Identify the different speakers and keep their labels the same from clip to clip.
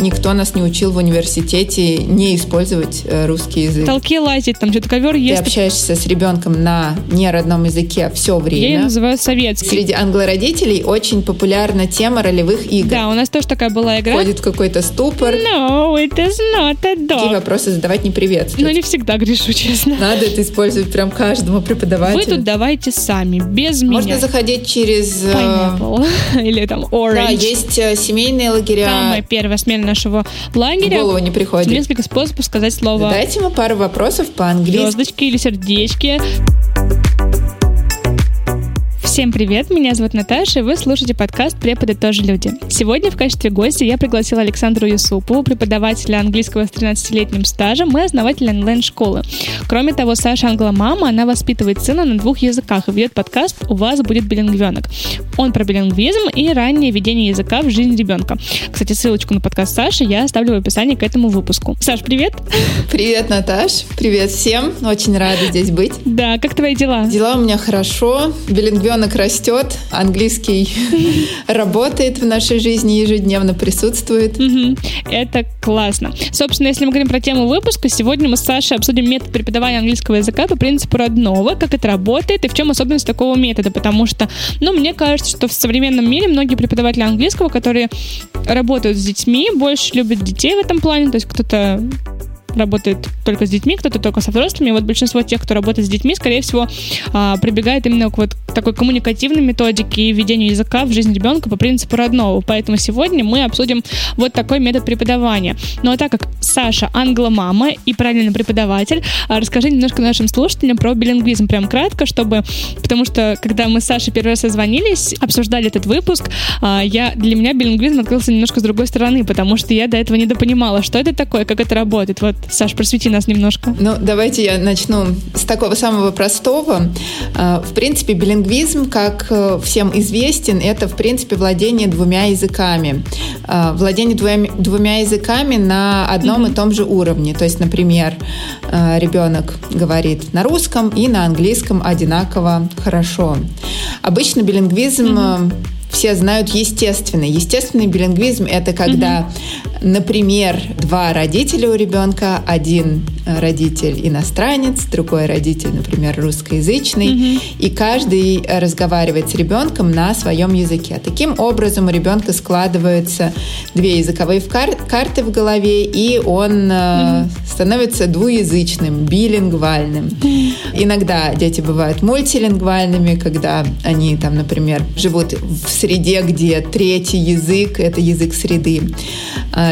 Speaker 1: никто нас не учил в университете не использовать э, русский язык.
Speaker 2: Толки лазить, там что-то ковер
Speaker 1: Ты
Speaker 2: есть.
Speaker 1: общаешься с ребенком на неродном языке все
Speaker 2: Я ее
Speaker 1: время.
Speaker 2: называю советский.
Speaker 1: Среди англородителей очень популярна тема ролевых игр.
Speaker 2: Да, у нас тоже такая была игра.
Speaker 1: Входит какой-то ступор.
Speaker 2: No, it is not a
Speaker 1: Такие
Speaker 2: dog.
Speaker 1: вопросы задавать не приветствуют.
Speaker 2: Но не всегда грешу, честно.
Speaker 1: Надо это использовать прям каждому
Speaker 2: Вы
Speaker 1: преподавателю.
Speaker 2: тут давайте сами, без
Speaker 1: Можно
Speaker 2: меня.
Speaker 1: заходить через... э,
Speaker 2: Pineapple. Или там orange.
Speaker 1: Да, есть э, семейные лагеря.
Speaker 2: Самая первая смена нашего
Speaker 1: В
Speaker 2: лагеря.
Speaker 1: голову не приходит.
Speaker 2: Несколько способов сказать слово
Speaker 1: Дайте ему пару вопросов по-английски.
Speaker 2: звездочки или сердечки. Всем привет, меня зовут Наташа, и вы слушаете подкаст «Преподы тоже люди». Сегодня в качестве гостя я пригласила Александру Юсупову, преподавателя английского с 13-летним стажем и основателя онлайн-школы. Кроме того, Саша англомама, она воспитывает сына на двух языках и ведет подкаст «У вас будет билингвенок». Он про билингвизм и раннее введение языка в жизнь ребенка. Кстати, ссылочку на подкаст Саши я оставлю в описании к этому выпуску. Саш, привет!
Speaker 1: Привет, Наташ. Привет всем. Очень рада здесь быть.
Speaker 2: Да, как твои дела?
Speaker 1: Дела у меня хорошо. Билингвенок растет. Английский работает в нашей жизни, ежедневно присутствует.
Speaker 2: Это классно. Собственно, если мы говорим про тему выпуска, сегодня мы с Сашей обсудим метод преподавания английского языка по принципу родного, как это работает и в чем особенность такого метода, потому что, ну, мне кажется, что в современном мире многие преподаватели английского, которые работают с детьми, больше любят детей в этом плане, то есть кто-то работает только с детьми, кто-то только со взрослыми. Вот большинство тех, кто работает с детьми, скорее всего, а, прибегает именно к вот такой коммуникативной методике и введению языка в жизнь ребенка по принципу родного. Поэтому сегодня мы обсудим вот такой метод преподавания. Ну а так как Саша англомама и правильный преподаватель, а, расскажи немножко нашим слушателям про билингвизм, прям кратко, чтобы... Потому что, когда мы с Сашей первый раз созвонились, обсуждали этот выпуск, а, я, для меня билингвизм открылся немножко с другой стороны, потому что я до этого недопонимала, что это такое, как это работает. Вот, Саш, просвети нас немножко.
Speaker 1: Ну, давайте я начну с такого самого простого. А, В принципе, билингвизм, как э, всем известен, это, в принципе, владение двумя языками. А, Владение двумя, двумя языками на одном и том же уровне. То есть, например, э, ребенок говорит на русском и на английском одинаково хорошо. Обычно билингвизм э, все знают естественный. Естественный билингвизм – это когда, например, два родителя у ребенка, один э, родитель иностранец, другой родитель, например, русскоязычный, и каждый разговаривает с ребенком на своем языке. Таким образом у ребенка складываются две языковые кар- карты в голове, и он э, становится двуязычным, билингвальным. Иногда дети бывают мультилингвальными, когда они там, например, живут в среде, где третий язык — это язык среды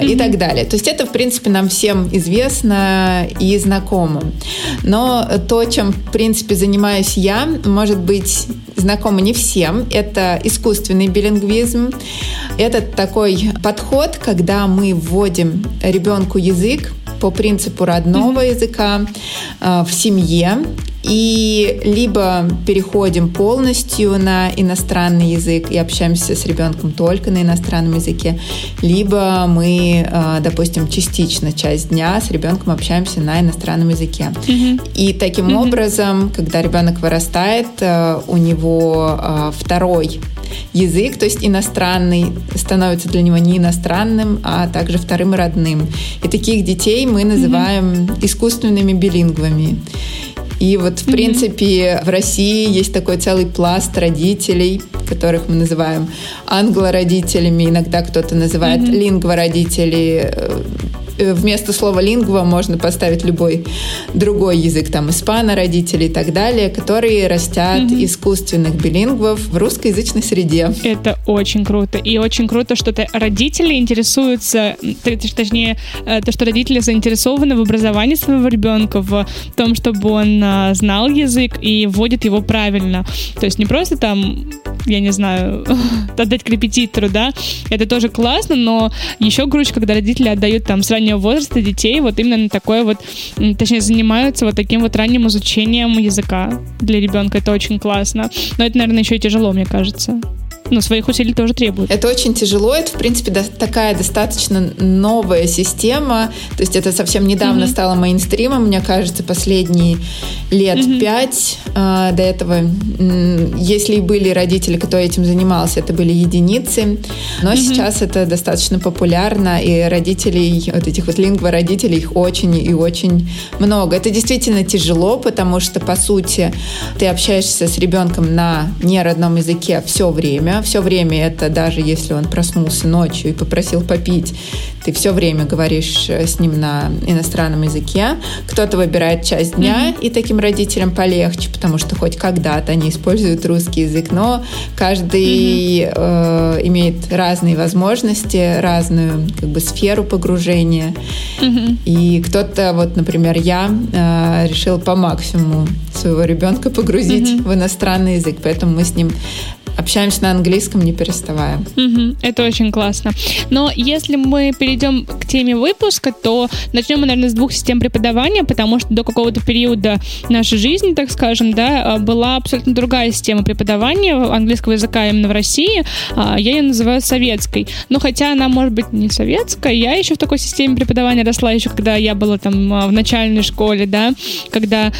Speaker 1: и так далее. То есть это, в принципе, нам всем известно и знакомо. Но то, чем, в принципе, занимаюсь я, может быть знакомо не всем. Это искусственный билингвизм. Это такой подход, когда мы вводим ребенку язык по принципу родного языка э, в семье и либо переходим полностью на иностранный язык и общаемся с ребенком только на иностранном языке, либо мы, э, допустим, частично часть дня с ребенком общаемся на иностранном языке. И таким образом, когда ребенок вырастает, э, у него э, второй язык, то есть иностранный, становится для него не иностранным, а также вторым родным. И таких детей мы называем искусственными билингвами. И вот, в принципе, в России есть такой целый пласт родителей, которых мы называем англородителями, иногда кто-то называет лингвородители. Э, Вместо слова лингва можно поставить любой другой язык, там, испано-родители и так далее, которые растят искусственных билингвов в русскоязычной среде.
Speaker 2: Это очень круто. И очень круто, что -то родители интересуются, точнее, э, то, что родители заинтересованы в образовании своего ребенка, в том, чтобы он а, знал язык и вводит его правильно. То есть не просто там, я не знаю, отдать к репетитору, да, это тоже классно, но еще круче, когда родители отдают там с раннего возраста детей вот именно на такое вот, точнее, занимаются вот таким вот ранним изучением языка для ребенка. Это очень классно. Но это, наверное, еще и тяжело, мне кажется. Ну, своих усилий тоже требует.
Speaker 1: Это очень тяжело. Это, в принципе, до, такая достаточно новая система. То есть это совсем недавно mm-hmm. стало мейнстримом, мне кажется, последние лет mm-hmm. пять. А, до этого, если и были родители, кто этим занимался, это были единицы. Но mm-hmm. сейчас это достаточно популярно, и родителей, вот этих вот лингвородителей, их очень и очень много. Это действительно тяжело, потому что, по сути, ты общаешься с ребенком на неродном языке все время. Все время это даже если он проснулся ночью и попросил попить, ты все время говоришь э, с ним на иностранном языке. Кто-то выбирает часть дня, mm-hmm. и таким родителям полегче, потому что хоть когда-то они используют русский язык, но каждый mm-hmm. э, имеет разные возможности, разную как бы сферу погружения. Mm-hmm. И кто-то, вот, например, я э, решил по максимуму своего ребенка погрузить mm-hmm. в иностранный язык, поэтому мы с ним общаемся на английском, не переставая.
Speaker 2: Угу, это очень классно. Но если мы перейдем к теме выпуска, то начнем мы, наверное, с двух систем преподавания, потому что до какого-то периода нашей жизни, так скажем, да, а, была абсолютно другая система преподавания английского языка именно в России. А, я ее называю советской. Но хотя она, может быть, не советская, я еще в такой системе преподавания росла еще, когда я была там а, в начальной школе, да, когда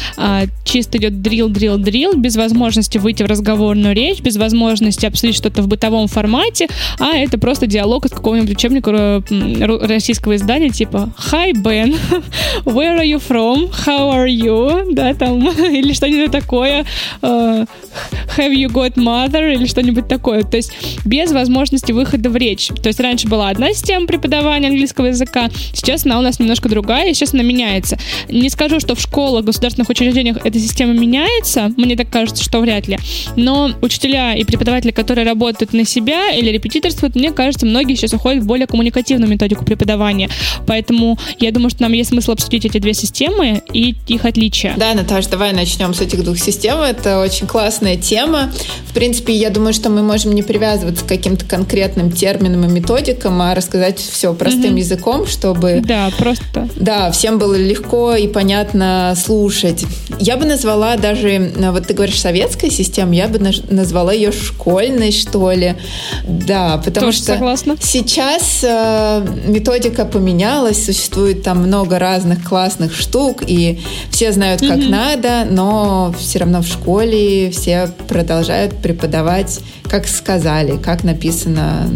Speaker 2: чисто идет дрил, дрил, дрил, без возможности выйти в разговорную речь, без возможности обсудить что-то в бытовом формате, а это просто диалог из какого-нибудь учебника российского издания, типа «Hi, Ben, where are you from? How are you?» да, там, или что-нибудь такое uh, «Have you got mother?» или что-нибудь такое. То есть без возможности выхода в речь. То есть раньше была одна система преподавания английского языка, сейчас она у нас немножко другая, и сейчас она меняется. Не скажу, что в школах, государственных учреждениях эта система меняется, мне так кажется, что вряд ли, но учителя и преподаватели, которые работают на себя или репетиторствуют, мне кажется, многие сейчас уходят в более коммуникативную методику преподавания. Поэтому я думаю, что нам есть смысл обсудить эти две системы и их отличия.
Speaker 1: Да, Наташа, давай начнем с этих двух систем. Это очень классная тема. В принципе, я думаю, что мы можем не привязываться к каким-то конкретным терминам и методикам, а рассказать все простым mm языком, чтобы...
Speaker 2: Да, просто.
Speaker 1: Да, всем было легко и понятно слушать. Я бы назвала даже, вот ты говоришь, советская система, я бы назвала ее школьной, что ли. Да, потому
Speaker 2: Тоже
Speaker 1: что
Speaker 2: согласна.
Speaker 1: сейчас э, методика поменялась, существует там много разных классных штук, и все знают, как mm надо, но все равно в школе все продолжают преподавать, как сказали, как написано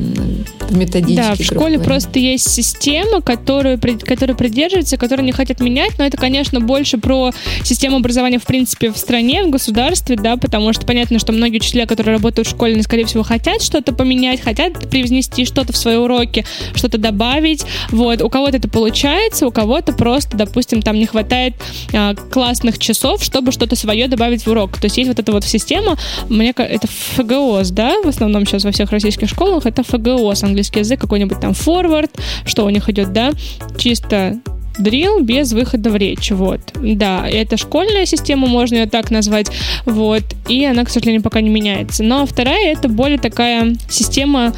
Speaker 1: в методичке.
Speaker 2: Да, в школе говоря. просто есть система, которую, которая придерживается, которую не хотят менять, но это, конечно, больше про систему образования, в принципе, в стране, в государстве, да, потому что понятно, что многие учителя, которые работают в школе, скорее всего, хотят что-то поменять, хотят привнести что-то в свои уроки, что-то добавить, вот, у кого-то это получается, у кого-то просто, допустим, там не хватает а, классных часов, чтобы что-то свое добавить в урок, то есть есть вот эта вот система, мне это ФГОС, да, в основном сейчас во всех российских школах, это ФГОС, английский язык, какой-нибудь там форвард, что у них идет, да, чисто дрил без выхода в речь, вот. Да, это школьная система, можно ее так назвать, вот, и она, к сожалению, пока не меняется. Но вторая — это более такая система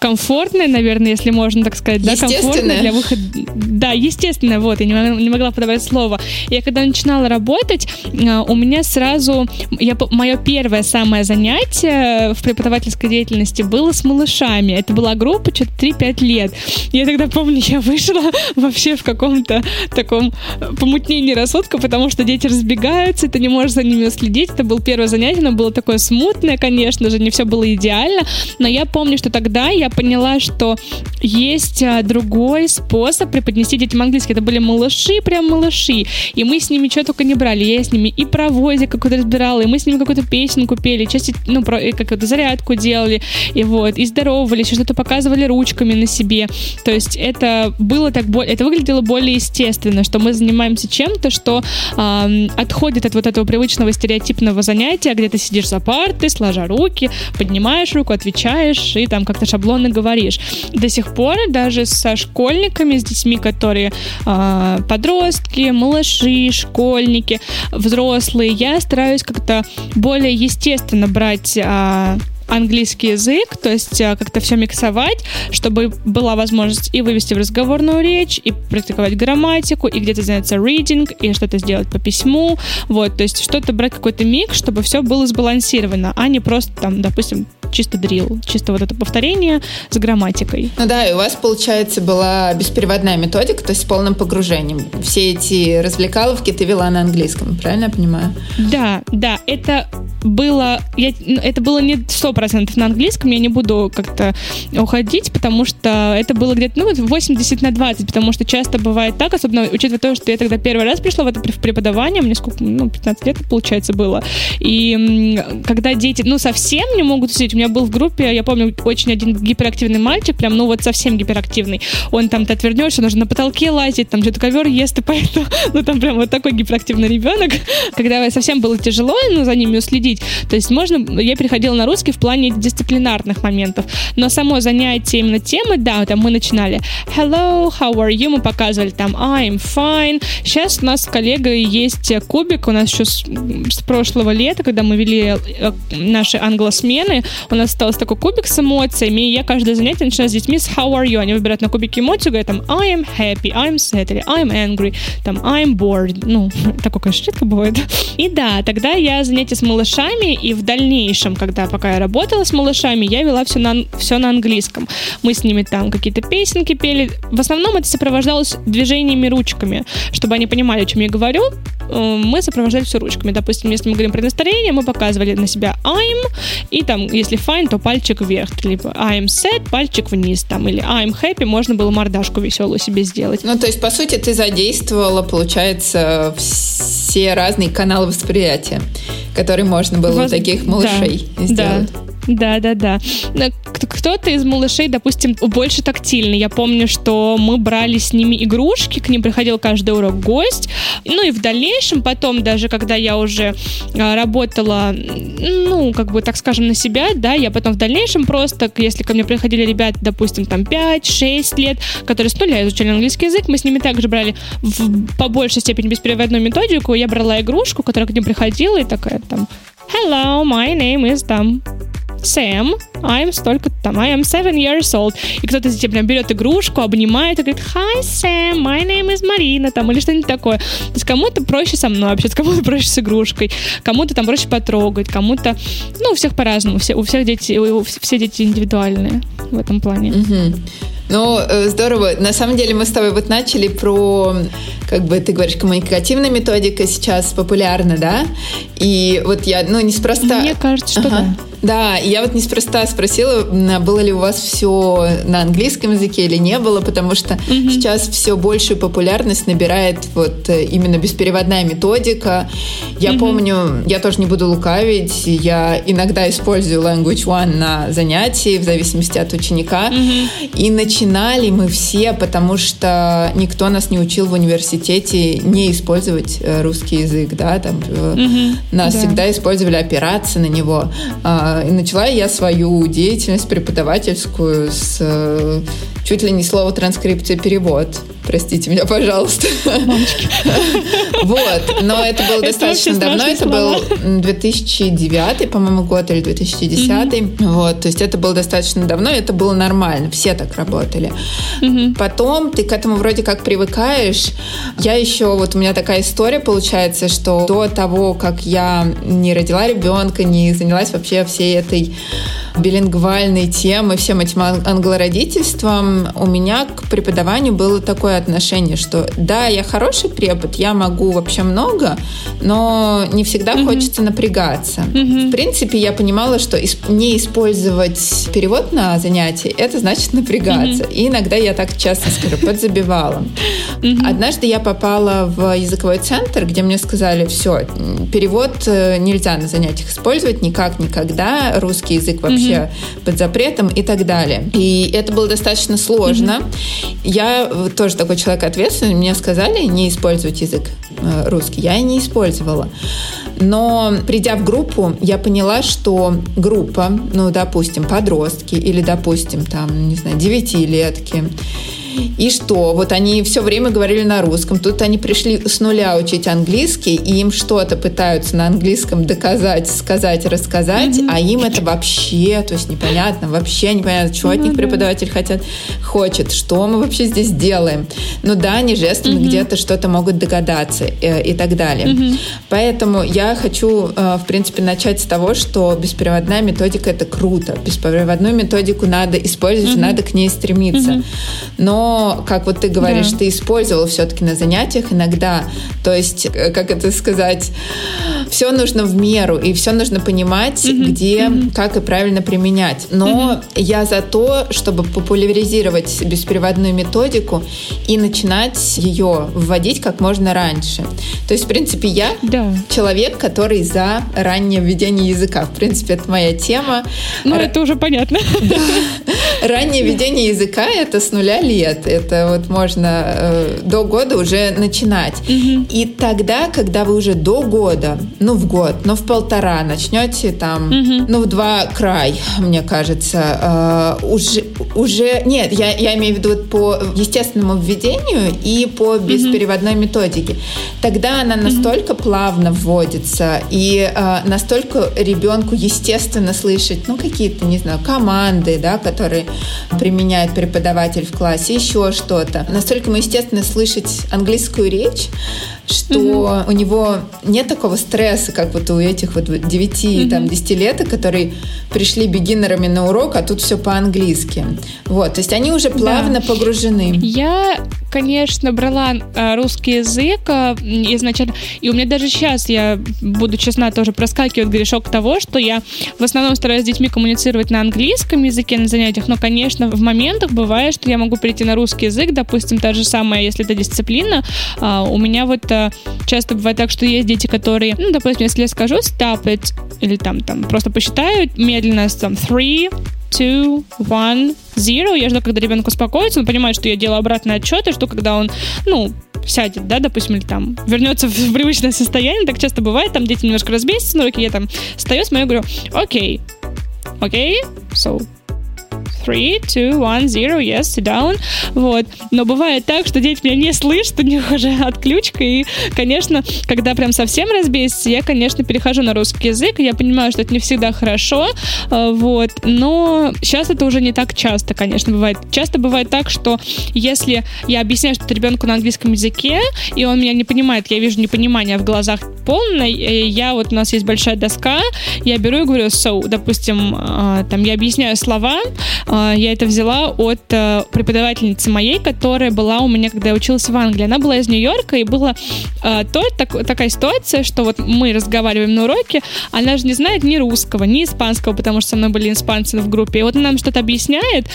Speaker 2: комфортная, наверное, если можно так сказать, да, комфортная для выхода. Да, естественно, вот, я не могла, не могла подобрать слово. Я когда начинала работать, а, у меня сразу, я, мое первое самое занятие в преподавательской деятельности было с малышами. Это была группа, что-то 3-5 лет. Я тогда помню, я вышла вообще в каком-то таком помутнении рассудка, потому что дети разбегаются, ты не можешь за ними следить. Это было первое занятие, оно было такое смутное, конечно же, не все было идеально, но я помню, что тогда я поняла, что есть а, другой способ преподнести детям английский. Это были малыши, прям малыши. И мы с ними что только не брали. Я с ними и про возик какой-то разбирала, и мы с ними какую-то песенку пели, часть, ну, про, какую-то зарядку делали, и вот, и здоровались, что-то показывали ручками на себе. То есть это было так, это выглядело более естественно, что мы занимаемся чем-то, что э, отходит от вот этого привычного стереотипного занятия, где ты сидишь за партой, сложа руки, поднимаешь руку, отвечаешь, и там как-то шаблон шаблонно говоришь. До сих пор даже со школьниками, с детьми, которые э, подростки, малыши, школьники, взрослые, я стараюсь как-то более естественно брать э, английский язык, то есть э, как-то все миксовать, чтобы была возможность и вывести в разговорную речь, и практиковать грамматику, и где-то заняться reading, и что-то сделать по письму, вот, то есть что-то брать какой-то микс, чтобы все было сбалансировано, а не просто там, допустим, чисто дрил, чисто вот это повторение с грамматикой.
Speaker 1: Ну да, и у вас, получается, была беспереводная методика, то есть с полным погружением. Все эти развлекаловки ты вела на английском, правильно я понимаю?
Speaker 2: Да, да, это было, я, ну, это было не сто процентов на английском, я не буду как-то уходить, потому что это было где-то, ну, 80 на 20, потому что часто бывает так, особенно учитывая то, что я тогда первый раз пришла в это преподавание, мне сколько, ну, 15 лет, получается, было, и когда дети, ну, совсем не могут сидеть, у меня был в группе, я помню, очень один гиперактивный мальчик, прям, ну, вот совсем гиперактивный, он там, ты отвернешься, нужно на потолке лазить, там что-то ковер ест, и поэтому, ну, там прям вот такой гиперактивный ребенок, когда совсем было тяжело, ну, за ними обсудить. То есть можно, я переходила на русский в плане дисциплинарных моментов, но само занятие именно темы, да, там мы начинали. Hello, how are you, мы показывали там I'm fine. Сейчас у нас с коллегой есть кубик, у нас еще с, с прошлого лета, когда мы вели э, наши англосмены, у нас остался такой кубик с эмоциями, и я каждое занятие начинаю с детьми с how are you, они выбирают на кубике эмоцию, говорят там I am happy, I'm sad, или I'm angry, там I'm bored, ну, такое, конечно, редко бывает. И да, тогда я занятия с малышами и в дальнейшем, когда пока я работала с малышами, я вела все на, все на английском. Мы с ними там какие-то песенки пели. В основном это сопровождалось движениями ручками, чтобы они понимали, о чем я говорю. Э, мы сопровождали все ручками. Допустим, если мы говорим про настроение, мы показывали на себя I'm, и там, если fine, то пальчик вверх, либо I'm sad, пальчик вниз, там, или I'm happy, можно было мордашку веселую себе сделать.
Speaker 1: Ну, то есть, по сути, ты задействовала, получается, все разные каналы восприятия, которые можно было Воз... у таких малышей да, сделать.
Speaker 2: Да. Да, да, да. Кто-то из малышей, допустим, больше тактильный. Я помню, что мы брали с ними игрушки, к ним приходил каждый урок гость. Ну и в дальнейшем, потом, даже когда я уже а, работала, ну, как бы, так скажем, на себя, да, я потом в дальнейшем просто, если ко мне приходили ребята, допустим, там 5-6 лет, которые с нуля изучали английский язык, мы с ними также брали в, по большей степени беспереводную методику. Я брала игрушку, которая к ним приходила, и такая там Hello, my name is там Сэм, I'm столько там, I am seven years old. И кто-то тебе прям берет игрушку, обнимает и говорит, Hi, Сэм, my name is Марина, там, или что-нибудь такое. То есть кому-то проще со мной общаться, кому-то проще с игрушкой, кому-то там проще потрогать, кому-то, ну, у всех по-разному, все, у всех дети, у, все дети индивидуальные в этом плане.
Speaker 1: Mm-hmm. Ну, э, здорово. На самом деле мы с тобой вот начали про, как бы ты говоришь, коммуникативная методика сейчас популярна, да? И вот я, ну, неспроста...
Speaker 2: Мне кажется, что ага. да.
Speaker 1: Да, я вот неспроста спросила, было ли у вас все на английском языке или не было, потому что mm-hmm. сейчас все большую популярность набирает вот э, именно беспереводная методика. Я mm-hmm. помню, я тоже не буду лукавить, я иногда использую Language One на занятии, в зависимости от ученика. Mm-hmm. И начинали мы все, потому что никто нас не учил в университете не использовать э, русский язык, да, там mm-hmm. нас да. всегда использовали опираться на него а, и начала я свою деятельность преподавательскую с э, чуть ли не слово транскрипция перевод. Простите меня, пожалуйста. Вот, но это было достаточно давно, это был 2009, по-моему, год или 2010. Вот, то есть это было достаточно давно, это было нормально, все так работали. Потом ты к этому вроде как привыкаешь. Я еще, вот у меня такая история получается, что до того, как я не родила ребенка, не занялась вообще всей этой билингвальной темы, всем этим англородительством, у меня к преподаванию было такое отношение, что да, я хороший препод, я могу вообще много, но не всегда mm-hmm. хочется напрягаться. Mm-hmm. В принципе, я понимала, что не использовать перевод на занятии, это значит напрягаться. Mm-hmm. И иногда я так часто скажу, подзабивала. Mm-hmm. Однажды я попала в языковой центр, где мне сказали, все, перевод э, нельзя на занятиях использовать никак, никогда, русский язык вообще mm-hmm. под запретом и так далее. И это было достаточно сложно. Mm-hmm. Я тоже такой человек ответственный. Мне сказали не использовать язык э, русский. Я и не использовала. Но придя в группу, я поняла, что группа, ну, допустим, подростки или, допустим, там, не знаю, девятилетки, И что? Вот они все время говорили на русском. Тут они пришли с нуля учить английский, и им что-то пытаются на английском доказать, сказать, рассказать, mm-hmm. а им это вообще, то есть непонятно, вообще непонятно, что mm-hmm. от них преподаватель хотят, хочет, что мы вообще здесь делаем. Ну да, они жестами mm-hmm. где-то что-то могут догадаться э, и так далее. Mm-hmm. Поэтому я хочу, э, в принципе, начать с того, что беспроводная методика — это круто. Беспроводную методику надо использовать, mm-hmm. надо к ней стремиться. Mm-hmm. Но, как вот ты говоришь, да. ты использовал все-таки на занятиях иногда. То есть, э, как это сказать, все нужно в меру, и все нужно понимать, mm-hmm. где, mm-hmm. как и правильно применять. Но mm-hmm. я за то, чтобы популяризировать беспроводную методику и начинать ее вводить как можно раньше. То есть, в принципе, я да. человек, который за раннее введение языка. В принципе, это моя тема.
Speaker 2: Ну, Р... это уже понятно. Да.
Speaker 1: Раннее введение языка — это с нуля лет. Это вот можно э, до года уже начинать. Угу. И тогда, когда вы уже до года, ну, в год, ну, в полтора начнете там, угу. ну, в два край, мне кажется, э, уже, уже... Нет, я, я имею в виду по естественному введению и по беспереводной угу. методике. Тогда она настолько угу. плавно вводится, и э, настолько ребенку естественно слышать, ну, какие-то, не знаю, команды, да, которые применяет преподаватель в классе, еще что-то. Настолько ему естественно слышать английскую речь, что mm-hmm. у него нет такого стресса, как вот у этих вот 9 mm-hmm. там 10 лет, которые пришли бегинерами на урок, а тут все по-английски. Вот, то есть они уже плавно да. погружены.
Speaker 2: Я, конечно, брала а, русский язык а, изначально, и у меня даже сейчас, я буду честна, тоже проскакивает грешок того, что я в основном стараюсь с детьми коммуницировать на английском языке на занятиях, но, конечно, в моментах бывает, что я могу перейти на русский язык, допустим, та же самая, если это дисциплина, а, у меня вот часто бывает так, что есть дети, которые, ну, допустим, если я скажу stop it, или там, там просто посчитают медленно, там, three, two, one, zero. Я жду, когда ребенок успокоится, он понимает, что я делаю обратный отчет, и что когда он, ну, сядет, да, допустим, или там вернется в привычное состояние, так часто бывает, там дети немножко разбесятся на руки, я там стою, смотрю, говорю, окей, окей, so three, two, one, zero, yes, sit down. Вот. Но бывает так, что дети меня не слышат, у них уже отключка, и, конечно, когда прям совсем разбесится, я, конечно, перехожу на русский язык, и я понимаю, что это не всегда хорошо, э, вот, но сейчас это уже не так часто, конечно, бывает. Часто бывает так, что если я объясняю что-то ребенку на английском языке, и он меня не понимает, я вижу непонимание в глазах полное, я вот, у нас есть большая доска, я беру и говорю so, допустим, э, там, я объясняю слова, а, я это взяла от э, преподавательницы моей, которая была у меня, когда я училась в Англии. Она была из Нью-Йорка, и была э, то, так, такая ситуация, что вот мы разговариваем на уроке, она же не знает ни русского, ни испанского, потому что со мной были испанцы в группе. И вот она нам что-то объясняет,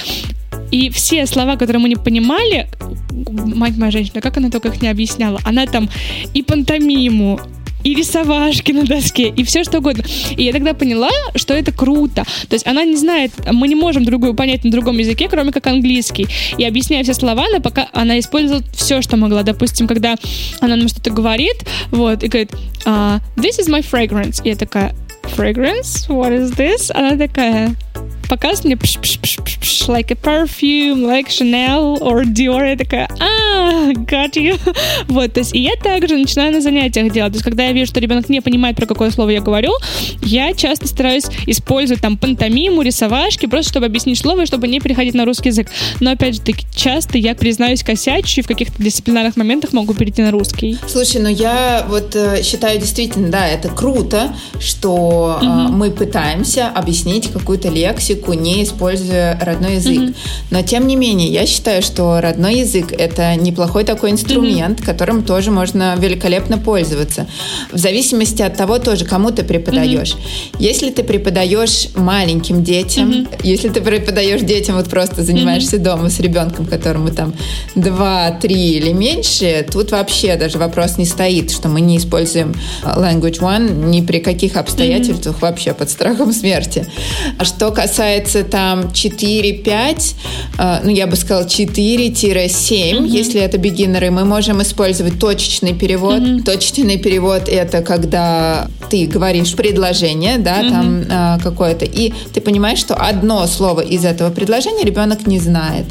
Speaker 2: и все слова, которые мы не понимали, мать моя женщина, как она только их не объясняла, она там и пантомиму, и рисовашки на доске, и все что угодно. И я тогда поняла, что это круто. То есть она не знает, мы не можем другую понять на другом языке, кроме как английский. И объясняя все слова, она пока она использует все, что могла. Допустим, когда она нам что-то говорит, вот, и говорит, uh, this is my fragrance. И я такая, fragrance? What is this? Она такая, показывает мне пш -пш -пш -пш -пш, like a perfume, like Chanel or Dior. Я такая, а, got you. Вот, то есть, и я также начинаю на занятиях делать. То есть, когда я вижу, что ребенок не понимает, про какое слово я говорю, я часто стараюсь использовать там пантомиму, рисовашки, просто чтобы объяснить слово, и чтобы не переходить на русский язык. Но, опять же таки, часто я, признаюсь, косячу, и в каких-то дисциплинарных моментах могу перейти на русский.
Speaker 1: Слушай, ну я вот э, считаю действительно, да, это круто, что угу. э, мы пытаемся объяснить какую-то лексику, лексику, не используя родной язык. Mm-hmm. Но тем не менее, я считаю, что родной язык это неплохой такой инструмент, mm-hmm. которым тоже можно великолепно пользоваться. В зависимости от того тоже, кому ты преподаешь. Mm-hmm. Если ты преподаешь маленьким детям, mm-hmm. если ты преподаешь детям, вот просто занимаешься mm-hmm. дома с ребенком, которому там 2, 3 или меньше, тут вообще даже вопрос не стоит, что мы не используем Language One ни при каких обстоятельствах mm-hmm. вообще под страхом смерти. А что касается касается там 4-5, э, ну, я бы сказала 4-7, угу. если это бигинеры, мы можем использовать точечный перевод. Угу. Точечный перевод — это когда ты говоришь предложение, да, угу. там э, какое-то, и ты понимаешь, что одно слово из этого предложения ребенок не знает.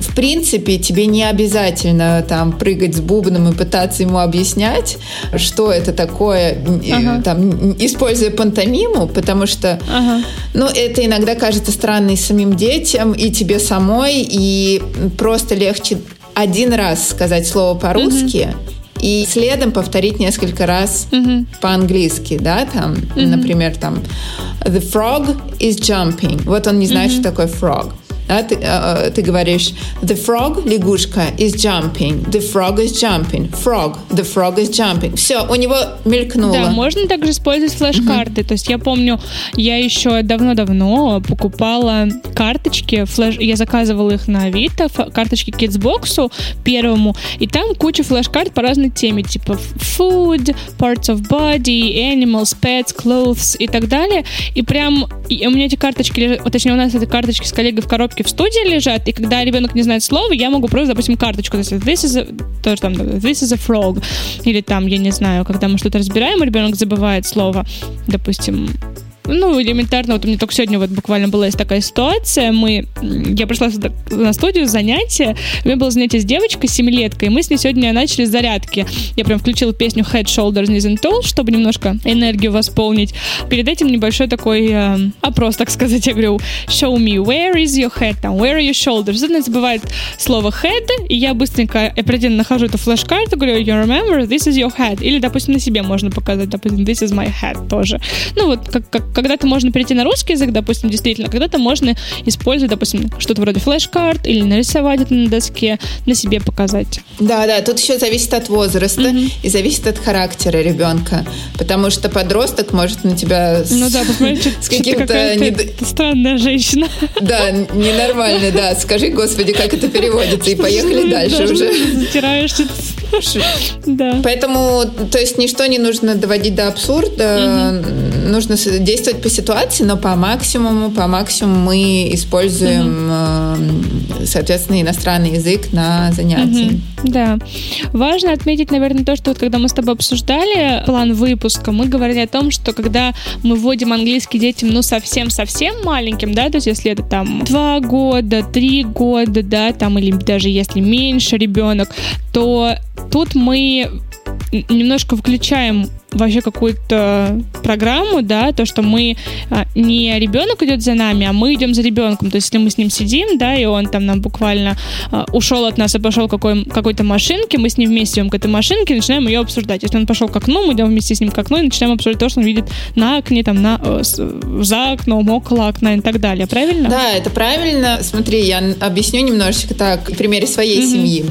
Speaker 1: В принципе, тебе не обязательно там прыгать с бубном и пытаться ему объяснять, что это такое, ага. там, используя пантомиму, потому что, ага. ну, это иногда кажется странно и самим детям, и тебе самой, и просто легче один раз сказать слово по-русски, угу и следом повторить несколько раз mm-hmm. по-английски, да, там, mm-hmm. например, там the frog is jumping. Вот он не знает, mm-hmm. что такое frog да, ты, э, ты говоришь the frog, лягушка, is jumping, the frog is jumping, frog, the frog is jumping. Все, у него мелькнуло.
Speaker 2: Да, можно также использовать флеш-карты. Uh-huh. То есть я помню, я еще давно-давно покупала карточки, флеш, я заказывала их на Авито, карточки Kidsbox первому, и там куча флеш-карт по разной теме, типа food, parts of body, animals, pets, clothes и так далее. И прям и у меня эти карточки, точнее у нас эти карточки с коллегой в коробке карточки в студии лежат, и когда ребенок не знает слова, я могу просто, допустим, карточку, то есть this is a, тоже там, this is a frog, или там, я не знаю, когда мы что-то разбираем, ребенок забывает слово, допустим, ну, элементарно, вот у меня только сегодня вот буквально была есть такая ситуация, мы, я пришла на студию, занятие, у меня было занятие с девочкой, семилеткой, и мы с ней сегодня начали зарядки. Я прям включила песню Head, Shoulders, Knees and Toes, чтобы немножко энергию восполнить. Перед этим небольшой такой э, опрос, так сказать, я говорю, show me, where is your head, там, where are your shoulders? Она забывает слово head, и я быстренько, определенно нахожу эту флеш-карту, говорю, you remember, this is your head. Или, допустим, на себе можно показать, допустим, this is my head тоже. Ну, вот, как, как, когда-то можно перейти на русский язык, допустим, действительно, когда-то можно использовать, допустим, что-то вроде флеш-карт или нарисовать это на доске, на себе показать.
Speaker 1: Да, да, тут еще зависит от возраста mm-hmm. и зависит от характера ребенка, потому что подросток может на тебя с,
Speaker 2: ну да, с каким-то не... странная женщина.
Speaker 1: Да, ненормально, да. Скажи, господи, как это переводится, и поехали дальше уже.
Speaker 2: Затираешься.
Speaker 1: Да. Поэтому, то есть, ничто не нужно доводить до абсурда, нужно действовать действовать по ситуации, но по максимуму, по максимуму мы используем, угу. соответственно, иностранный язык на занятии.
Speaker 2: Угу. Да. Важно отметить, наверное, то, что вот когда мы с тобой обсуждали план выпуска, мы говорили о том, что когда мы вводим английский детям, ну, совсем-совсем маленьким, да, то есть если это там два года, три года, да, там, или даже если меньше ребенок, то тут мы немножко включаем вообще какую-то программу, да, то, что мы а, не ребенок идет за нами, а мы идем за ребенком. То есть, если мы с ним сидим, да, и он там нам буквально а, ушел от нас и пошел к какой, какой-то машинке, мы с ним вместе идем к этой машинке и начинаем ее обсуждать. Если он пошел к окну, мы идем вместе с ним к окну и начинаем обсуждать то, что он видит на окне, там, на, э, за окном, около окна и так далее. Правильно?
Speaker 1: Да, это правильно. Смотри, я объясню немножечко так, в примере своей mm-hmm. семьи.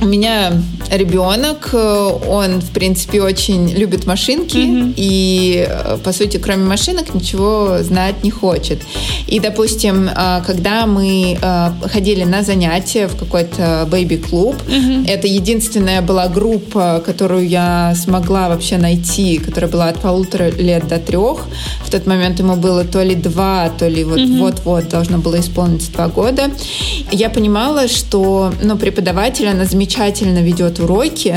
Speaker 1: У меня ребенок, э, он, в принципе, очень любит машинки mm-hmm. и, э, по сути, кроме машинок ничего знать не хочет. И, допустим, э, когда мы э, ходили на занятия в какой-то бэйби-клуб, mm-hmm. это единственная была группа, которую я смогла вообще найти, которая была от полутора лет до трех. В тот момент ему было то ли два, то ли вот mm-hmm. вот-вот должно было исполниться два года. Я понимала, что ну, преподаватель, она замечательно ведет уроки,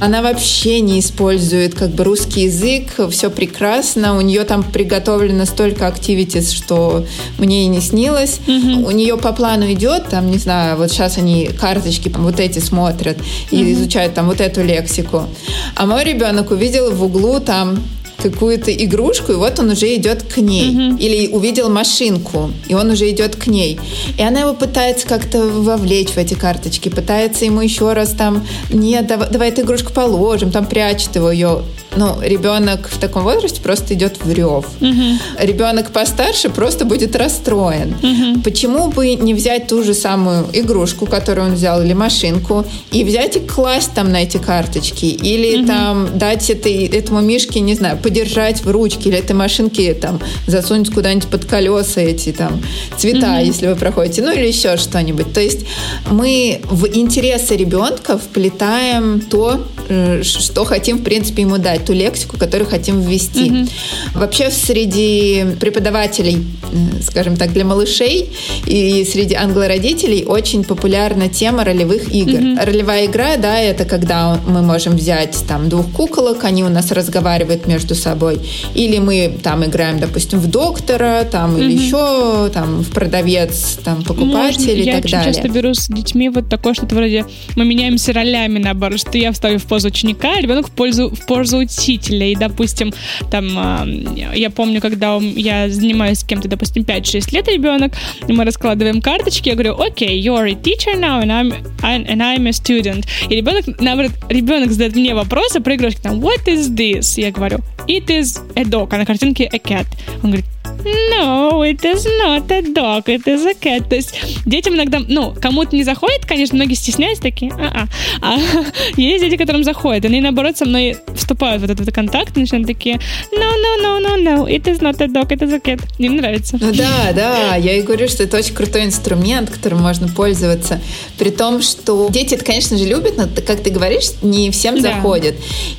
Speaker 1: она вообще не использует как бы русский язык, все прекрасно, у нее там приготовлено столько активитис, что мне и не снилось. Mm-hmm. У нее по плану идет, там, не знаю, вот сейчас они карточки вот эти смотрят и mm-hmm. изучают там вот эту лексику. А мой ребенок увидел в углу там какую-то игрушку, и вот он уже идет к ней. Mm-hmm. Или увидел машинку, и он уже идет к ней. И она его пытается как-то вовлечь в эти карточки, пытается ему еще раз там, нет, давай, давай эту игрушку положим, там прячет его ее. Ну, ребенок в таком возрасте просто идет в рев. Mm-hmm. Ребенок постарше просто будет расстроен. Mm-hmm. Почему бы не взять ту же самую игрушку, которую он взял, или машинку, и взять и класть там на эти карточки, или mm-hmm. там дать этой, этому мишке, не знаю, подержать в ручке, или этой машинки там засунуть куда-нибудь под колеса эти там цвета, mm-hmm. если вы проходите, ну или еще что-нибудь. То есть мы в интересы ребенка вплетаем то, э, что хотим, в принципе, ему дать, ту лексику, которую хотим ввести. Mm-hmm. Вообще среди преподавателей, э, скажем так, для малышей и среди англородителей очень популярна тема ролевых игр. Mm-hmm. Ролевая игра, да, это когда мы можем взять там двух куколок, они у нас разговаривают между собой, или мы там играем, допустим, в доктора, там или еще там в продавец, там покупатель Можно. и
Speaker 2: я
Speaker 1: так далее.
Speaker 2: Я часто беру с детьми вот такое что-то вроде мы меняемся ролями наоборот, что я встаю в позу ученика, а ребенок в пользу в позу учителя, и допустим там а, я помню, когда я занимаюсь с кем-то, допустим, 5-6 лет ребенок, мы раскладываем карточки, я говорю, окей, okay, you're a teacher now, and I'm, and I'm a student. И ребенок, наоборот, ребенок задает мне вопросы про игрушки, там, what is this? Я говорю, it is a dog, а на картинке a cat. Он говорит, No, it is not a dog, it is a cat. То есть детям иногда, ну, кому-то не заходит, конечно, многие стесняются такие, а-а. А есть дети, которым заходит. Они, наоборот, со мной вступают в этот, контакт и начинают такие, no, no, no, no, no, it is not a dog, it is a cat. Им нравится.
Speaker 1: Ну да, да, я и говорю, что это очень крутой инструмент, которым можно пользоваться. При том, что дети это, конечно же, любят, но, как ты говоришь, не всем да. заходит.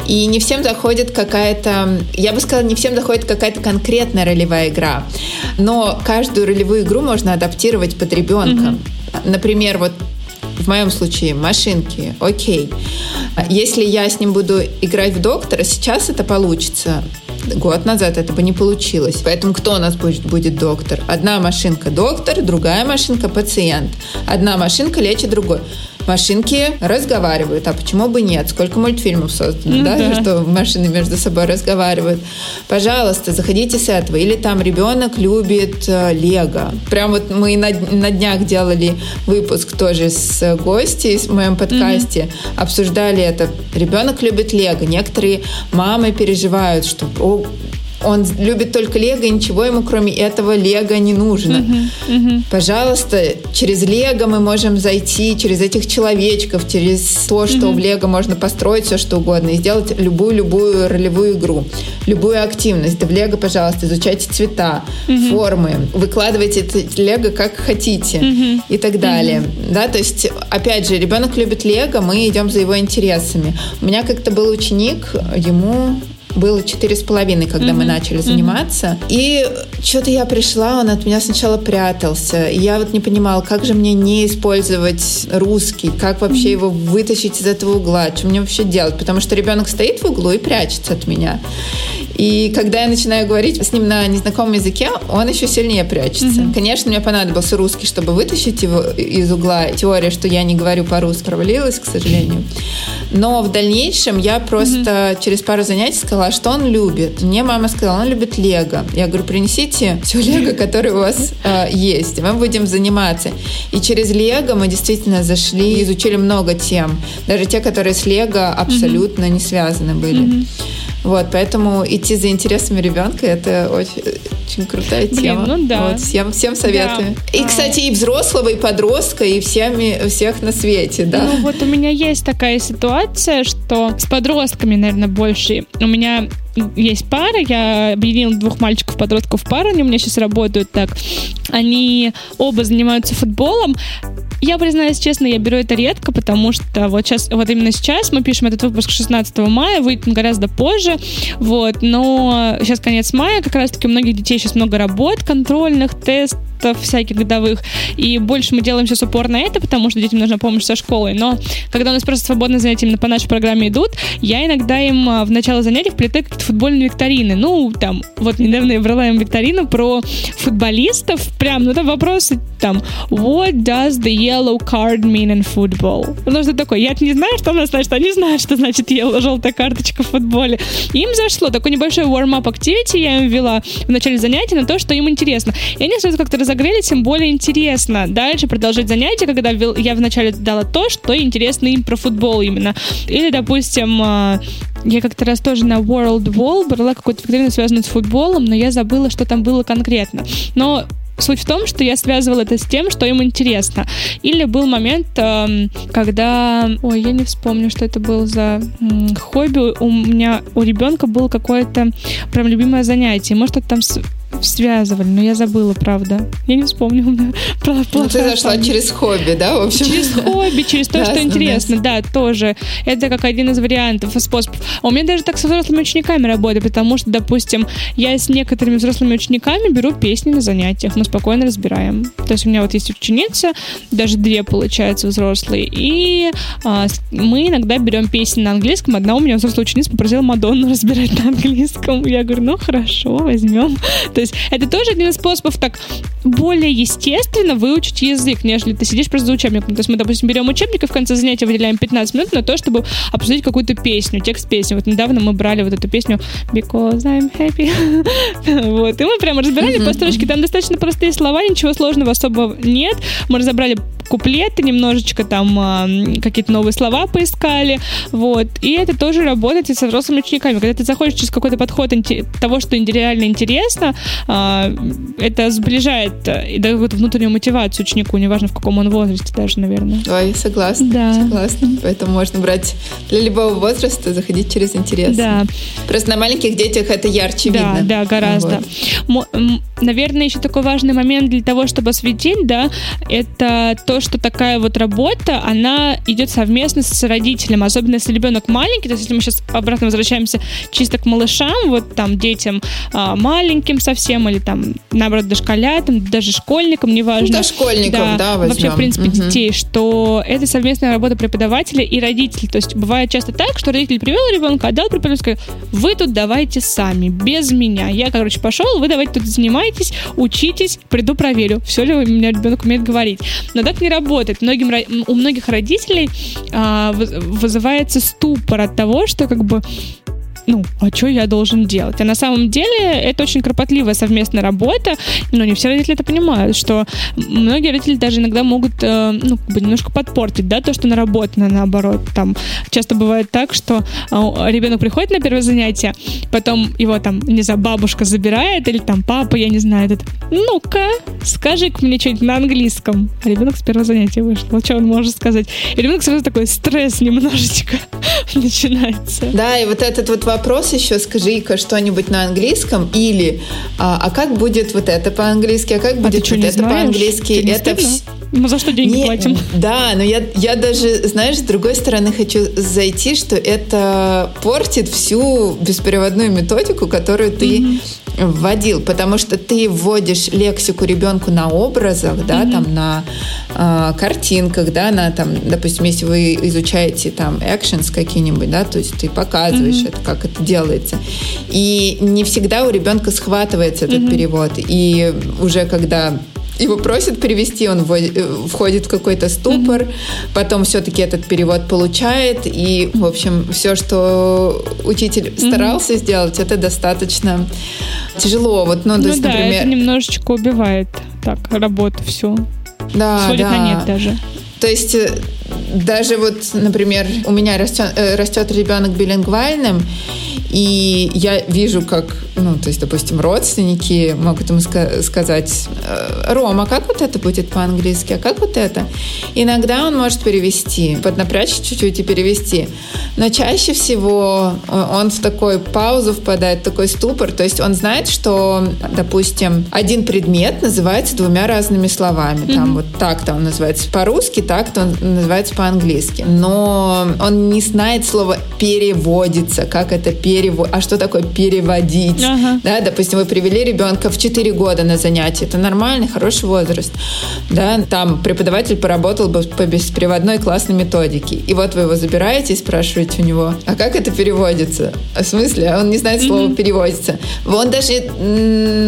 Speaker 1: И не всем заходит какая-то, я бы сказала, не всем заходит какая-то конкретная ролевая игра но каждую ролевую игру можно адаптировать под ребенка. Mm-hmm. Например, вот в моем случае машинки, окей. Если я с ним буду играть в доктора, сейчас это получится. Год назад это бы не получилось. Поэтому кто у нас будет, будет доктор? Одна машинка доктор, другая машинка пациент. Одна машинка лечит другой машинки разговаривают, а почему бы нет? Сколько мультфильмов создано, ну, да, да, что машины между собой разговаривают. Пожалуйста, заходите с этого. Или там ребенок любит э, Лего. Прям вот мы на, на днях делали выпуск тоже с гостей в моем подкасте, mm-hmm. обсуждали это. Ребенок любит Лего. Некоторые мамы переживают, что он любит только Лего, и ничего ему кроме этого Лего не нужно. Uh-huh, uh-huh. Пожалуйста, через Лего мы можем зайти, через этих человечков, через то, что uh-huh. в Лего можно построить все, что угодно, и сделать любую-любую ролевую игру, любую активность. Да в Лего, пожалуйста, изучайте цвета, uh-huh. формы, выкладывайте Лего как хотите uh-huh. и так далее. Uh-huh. Да, то есть, опять же, ребенок любит Лего, мы идем за его интересами. У меня как-то был ученик, ему было четыре с половиной, когда mm-hmm. мы начали заниматься. Mm-hmm. И что-то я пришла, он от меня сначала прятался. И я вот не понимала, как же мне не использовать русский, как вообще mm-hmm. его вытащить из этого угла, что мне вообще делать, потому что ребенок стоит в углу и прячется от меня. И когда я начинаю говорить с ним на незнакомом языке, он еще сильнее прячется. Mm-hmm. Конечно, мне понадобился русский, чтобы вытащить его из угла. Теория, что я не говорю по-русски, провалилась, к сожалению. Но в дальнейшем я просто mm-hmm. через пару занятий сказала, что он любит. Мне мама сказала, он любит лего. Я говорю, принесите все лего, которое у вас э, есть. Мы будем заниматься. И через лего мы действительно зашли, изучили много тем. Даже те, которые с лего абсолютно mm-hmm. не связаны были. Mm-hmm. Вот, поэтому идти за интересами ребенка это очень, очень крутая Блин, тема.
Speaker 2: Ну да.
Speaker 1: Вот, всем, всем советую. Да. И, кстати, и взрослого, и подростка, и всеми, всех на свете, да.
Speaker 2: Ну вот у меня есть такая ситуация, что с подростками, наверное, больше. У меня есть пара, я объединила двух мальчиков-подростков в пару, они у меня сейчас работают так. Они оба занимаются футболом. Я признаюсь честно, я беру это редко, потому что вот сейчас, вот именно сейчас мы пишем этот выпуск 16 мая, выйдет он гораздо позже, вот, но сейчас конец мая, как раз-таки у многих детей сейчас много работ контрольных, тест, тестов всяких годовых, и больше мы делаем сейчас упор на это, потому что детям нужна помощь со школой, но когда у нас просто свободные занятия именно по нашей программе идут, я иногда им а, в начало занятий вплетаю какие-то футбольные викторины, ну, там, вот недавно я брала им викторину про футболистов, прям, ну, там вопросы, там, what does the yellow card mean in football? Ну, что такое? Я не знаю, что она значит, они знают, что значит yellow, желтая карточка в футболе. Им зашло, такой небольшой warm-up activity я им ввела в начале занятия на то, что им интересно. И они сразу как-то разогрели, тем более интересно дальше продолжать занятия, когда я вначале дала то, что интересно им про футбол именно. Или, допустим, а, я как-то раз тоже на World Wall брала какую-то викторину, связанную с футболом, но я забыла, что там было конкретно. Но суть в том, что я связывала это с тем, что им интересно. Или был момент, когда... Ой, я не вспомню, что это был за хобби. У меня, у ребенка было какое-то прям любимое занятие. Может, это там связывали, но я забыла, правда. Я не. У меня
Speaker 1: ну, ты зашла память. через хобби, да, в общем?
Speaker 2: Через хобби, через то, что интересно, да, тоже. Это как один из вариантов и способов. А у меня даже так со взрослыми учениками работает, потому что, допустим, я с некоторыми взрослыми учениками беру песни на занятиях, мы спокойно разбираем. То есть у меня вот есть ученица, даже две, получается, взрослые, и а, мы иногда берем песни на английском. Одна у меня взрослая ученица попросила Мадонну разбирать на английском. Я говорю, ну хорошо, возьмем. То есть это тоже один из способов так более естественно выучить язык, нежели ты сидишь просто за учебником. То есть мы, допустим, берем учебник и в конце занятия выделяем 15 минут на то, чтобы обсудить какую-то песню, текст песни. Вот недавно мы брали вот эту песню Because I'm happy. вот. И мы прямо разбирали по строчке. Там достаточно простые слова, ничего сложного особо нет. Мы разобрали куплеты, немножечко там э, какие-то новые слова поискали, вот. И это тоже работает и со взрослыми учениками. Когда ты заходишь через какой-то подход того, что реально интересно, э, это сближает и дает внутреннюю мотивацию ученику, неважно в каком он возрасте даже, наверное.
Speaker 1: Ой, согласна. Да. Согласна. Поэтому можно брать для любого возраста, заходить через интерес. Да. Просто на маленьких детях это ярче
Speaker 2: да,
Speaker 1: видно.
Speaker 2: Да, гораздо. Вот. Наверное, еще такой важный момент для того, чтобы осветить, да, это то, что такая вот работа, она идет совместно с родителем, особенно если ребенок маленький, то есть если мы сейчас обратно возвращаемся чисто к малышам, вот там детям а, маленьким совсем, или там, наоборот, дошколятам, даже школьникам, неважно.
Speaker 1: Дошкольникам, да, да возьмем.
Speaker 2: Вообще, в принципе, угу. детей, что это совместная работа преподавателя и родителей. То есть бывает часто так, что родитель привел ребенка, отдал преподавателю, сказал, вы тут давайте сами, без меня. Я, короче, пошел, вы давайте тут занимайтесь, учитесь, приду проверю, все ли у меня ребенок умеет говорить. Но так не работает. Многим, у многих родителей а, вызывается ступор от того, что как бы ну, а что я должен делать? А на самом деле это очень кропотливая совместная работа, но не все родители это понимают, что многие родители даже иногда могут, э, ну, немножко подпортить, да, то, что наработано, наоборот. Там часто бывает так, что э, ребенок приходит на первое занятие, потом его там, не знаю, бабушка забирает, или там папа, я не знаю, этот, ну-ка, скажи-ка мне что-нибудь на английском. А ребенок с первого занятия вышел. Что он может сказать? И ребенок сразу такой стресс немножечко начинается.
Speaker 1: Да, и вот этот вот вопрос еще, скажи-ка что-нибудь на английском или а, а как будет вот это по-английски, а как а будет вот это по-английски?
Speaker 2: Это вс... Мы за что деньги не, платим?
Speaker 1: Да, но я, я даже, знаешь, с другой стороны хочу зайти, что это портит всю беспроводную методику, которую ты mm-hmm вводил, потому что ты вводишь лексику ребенку на образах, да, mm-hmm. там на э, картинках, да, на там, допустим, если вы изучаете там actions какие-нибудь, да, то есть ты показываешь mm-hmm. это, как это делается, и не всегда у ребенка схватывается этот mm-hmm. перевод, и уже когда его просят перевести, он э, входит в какой-то ступор, mm-hmm. потом все-таки этот перевод получает, и, в общем, все, что учитель старался mm-hmm. сделать, это достаточно тяжело. Вот, ну, то
Speaker 2: ну
Speaker 1: есть,
Speaker 2: да,
Speaker 1: например...
Speaker 2: это немножечко убивает так работу всю.
Speaker 1: Да,
Speaker 2: Сводит
Speaker 1: да.
Speaker 2: на нет даже.
Speaker 1: То есть э, даже вот, например, у меня растет, э, растет ребенок билингвальным, и я вижу, как, ну, то есть, допустим, родственники могут ему ска- сказать, «Э, Рома, как вот это будет по-английски, а как вот это? Иногда он может перевести, поднапрячь чуть-чуть и перевести. Но чаще всего он в такой паузу впадает, в такой ступор. То есть он знает, что, допустим, один предмет называется двумя разными словами. Mm-hmm. Там вот так-то он называется по-русски, так-то он называется по-английски. Но он не знает слово «переводится», как это переводится перевод. А что такое переводить? Ага. Да, допустим, вы привели ребенка в 4 года на занятие. Это нормальный, хороший возраст. Да, там преподаватель поработал бы по бесприводной классной методике. И вот вы его забираете и спрашиваете у него, а как это переводится? В смысле? Он не знает слово mm-hmm. переводится. Он даже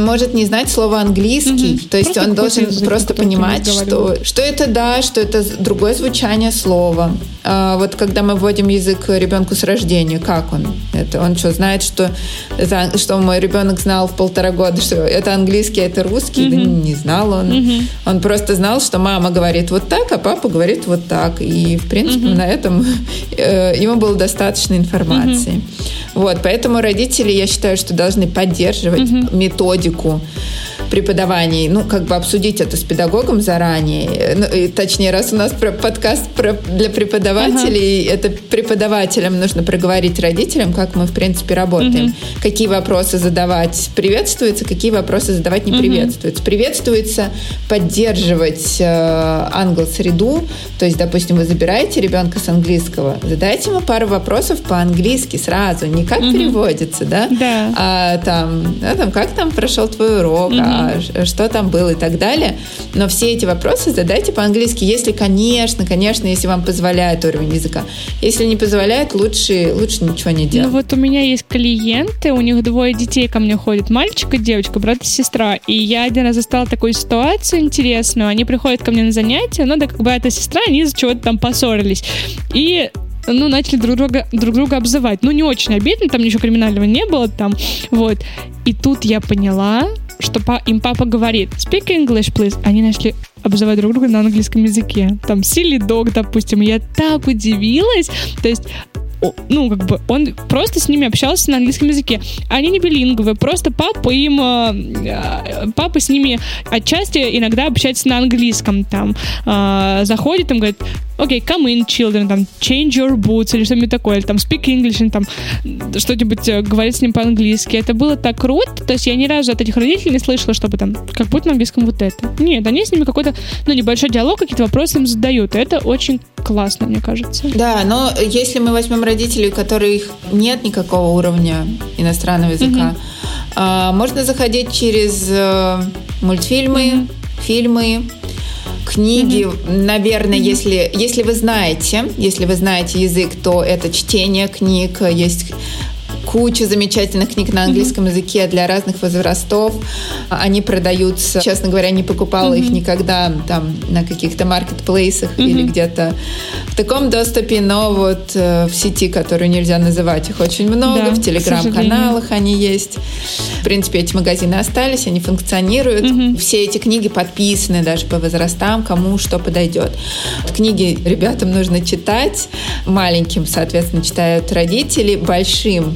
Speaker 1: может не знать слово английский. Mm-hmm. То есть просто он должен язык, просто понимать, что, что это да, что это другое звучание слова. А вот когда мы вводим язык ребенку с рождения, как он? Это он что, знает, что, это, что мой ребенок знал в полтора года, что это английский, а это русский? Mm-hmm. Да не знал он. Mm-hmm. Он просто знал, что мама говорит вот так, а папа говорит вот так. И, в принципе, mm-hmm. на этом э, ему было достаточно информации. Mm-hmm. Вот, поэтому родители, я считаю, что должны поддерживать mm-hmm. методику преподавании, ну, как бы обсудить это с педагогом заранее. Ну, и, точнее, раз у нас про подкаст про, для преподавателей, ага. это преподавателям нужно проговорить родителям, как мы, в принципе, работаем. Угу. Какие вопросы задавать приветствуется, какие вопросы задавать не приветствуется. Угу. Приветствуется поддерживать э, англ-среду, то есть, допустим, вы забираете ребенка с английского, задайте ему пару вопросов по-английски сразу, не как угу. переводится, да?
Speaker 2: Да.
Speaker 1: А там, да, там, как там прошел твой урок, а что там было и так далее. Но все эти вопросы задайте по-английски, если, конечно, конечно, если вам позволяет уровень языка. Если не позволяет, лучше, лучше ничего не делать.
Speaker 2: Ну вот у меня есть клиенты, у них двое детей ко мне ходят, мальчик и девочка, брат и сестра. И я один раз застала такую ситуацию интересную. Они приходят ко мне на занятия, ну да, как брат и сестра, они из-за чего-то там поссорились. И ну, начали друг друга, друг друга обзывать. Ну, не очень обидно, там ничего криминального не было там, вот. И тут я поняла, что им папа говорит «Speak English, please». Они начали обзывать друг друга на английском языке. Там silly dog, допустим. Я так удивилась. То есть ну, как бы, он просто с ними общался на английском языке. Они не билинговые, просто папа им, э, папа с ними отчасти иногда общается на английском, там, э, заходит, там, говорит, окей, okay, come in, children, там, change your boots, или что-нибудь такое, или там, speak English, или, там, что-нибудь э, говорить с ним по-английски. Это было так круто, то есть я ни разу от этих родителей не слышала, чтобы там, как будет на английском вот это. Нет, они с ними какой-то, ну, небольшой диалог, какие-то вопросы им задают, это очень классно, мне кажется.
Speaker 1: Да, но если мы возьмем родителей, у которых нет никакого уровня иностранного языка, угу. можно заходить через э, мультфильмы, угу. фильмы, книги, mm-hmm. наверное, mm-hmm. если если вы знаете, если вы знаете язык, то это чтение книг, есть куча замечательных книг на английском mm-hmm. языке для разных возрастов. Они продаются, честно говоря, не покупала mm-hmm. их никогда там на каких-то маркетплейсах mm-hmm. или где-то в таком доступе, но вот э, в сети, которую нельзя называть, их очень много, да, в телеграм-каналах они есть. В принципе, эти магазины остались, они функционируют. Mm-hmm. Все эти книги подписаны даже по возрастам, кому что подойдет. Книги ребятам нужно читать, маленьким, соответственно, читают родители, большим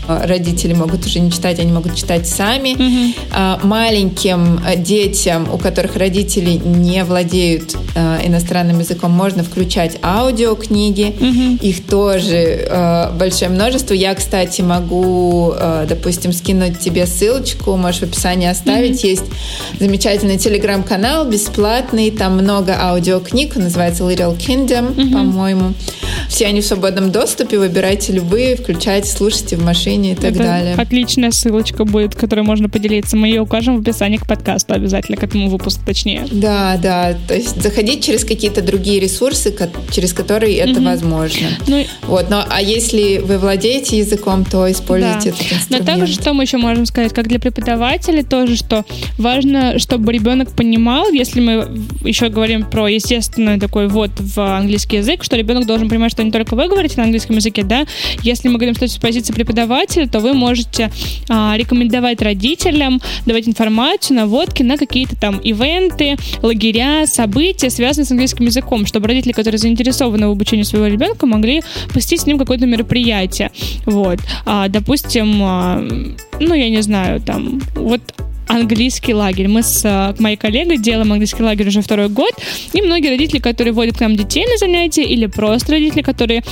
Speaker 1: родители могут уже не читать, они могут читать сами. Угу. Маленьким э, детям, у которых родители не владеют э, иностранным языком, можно включать аудиокниги. Угу. Их тоже большое множество. Я, кстати, могу, допустим, скинуть тебе ссылочку, можешь в описании оставить. Угу. Есть замечательный телеграм-канал, бесплатный, там много аудиокниг, называется Little Kingdom, угу. по-моему. Все они в свободном доступе, выбирайте любые, включайте, слушайте в машине и так Это далее.
Speaker 2: Отличная ссылочка будет, которой можно поделиться. Мы ее укажем в описании к подкасту обязательно, к этому выпуску точнее.
Speaker 1: Да, да. То есть заходить через какие-то другие ресурсы, через которые это угу. возможно. Ну, вот, но а если вы владеете языком, то используйте да. этот инструмент.
Speaker 2: Но также, что мы еще можем сказать, как для преподавателей тоже, что важно, чтобы ребенок понимал, если мы еще говорим про естественный такой вот в английский язык, что ребенок должен понимать, что не только вы говорите на английском языке, да, если мы говорим с позиции преподавателя, то вы можете а, рекомендовать родителям, давать информацию, наводки на какие-то там ивенты, лагеря, события, связанные с английским языком, чтобы родители, которые заинтересованы в обучении своего ребенка, могли посетить с ним какое-то мероприятие. Вот. А, допустим, а, ну, я не знаю, там, вот английский лагерь. Мы с э, моей коллегой делаем английский лагерь уже второй год, и многие родители, которые водят к нам детей на занятия, или просто родители, которые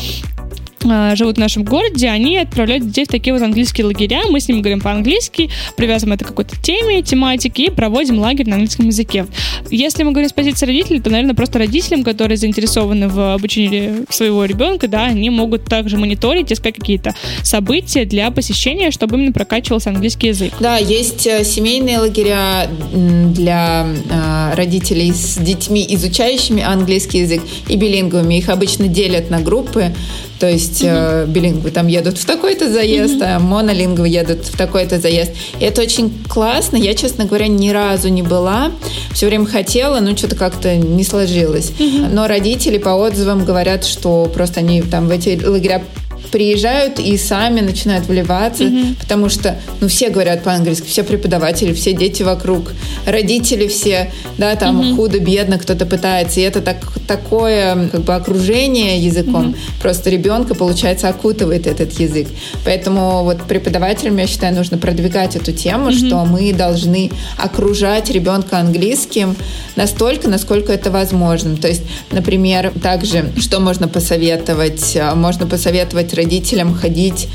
Speaker 2: живут в нашем городе, они отправляют детей в такие вот английские лагеря. Мы с ними говорим по-английски, привязываем это к какой-то теме, тематике и проводим лагерь на английском языке. Если мы говорим с позиции родителей, то, наверное, просто родителям, которые заинтересованы в обучении своего ребенка, да, они могут также мониторить, искать какие-то события для посещения, чтобы именно прокачивался английский язык.
Speaker 1: Да, есть э, семейные лагеря для э, родителей с детьми, изучающими английский язык и билинговыми. Их обычно делят на группы. То есть mm-hmm. э, билингвы там едут в такой-то заезд, mm-hmm. а монолингвы едут в такой-то заезд. И это очень классно. Я, честно говоря, ни разу не была. Все время хотела, но что-то как-то не сложилось. Mm-hmm. Но родители по отзывам говорят, что просто они там в эти лагеря приезжают и сами начинают вливаться, mm-hmm. потому что, ну, все говорят по-английски, все преподаватели, все дети вокруг, родители все, да, там mm-hmm. худо-бедно кто-то пытается, и это так, такое, как бы, окружение языком, mm-hmm. просто ребенка, получается, окутывает этот язык. Поэтому вот преподавателям, я считаю, нужно продвигать эту тему, mm-hmm. что мы должны окружать ребенка английским настолько, насколько это возможно. То есть, например, также, что можно посоветовать? Можно посоветовать родителям ходить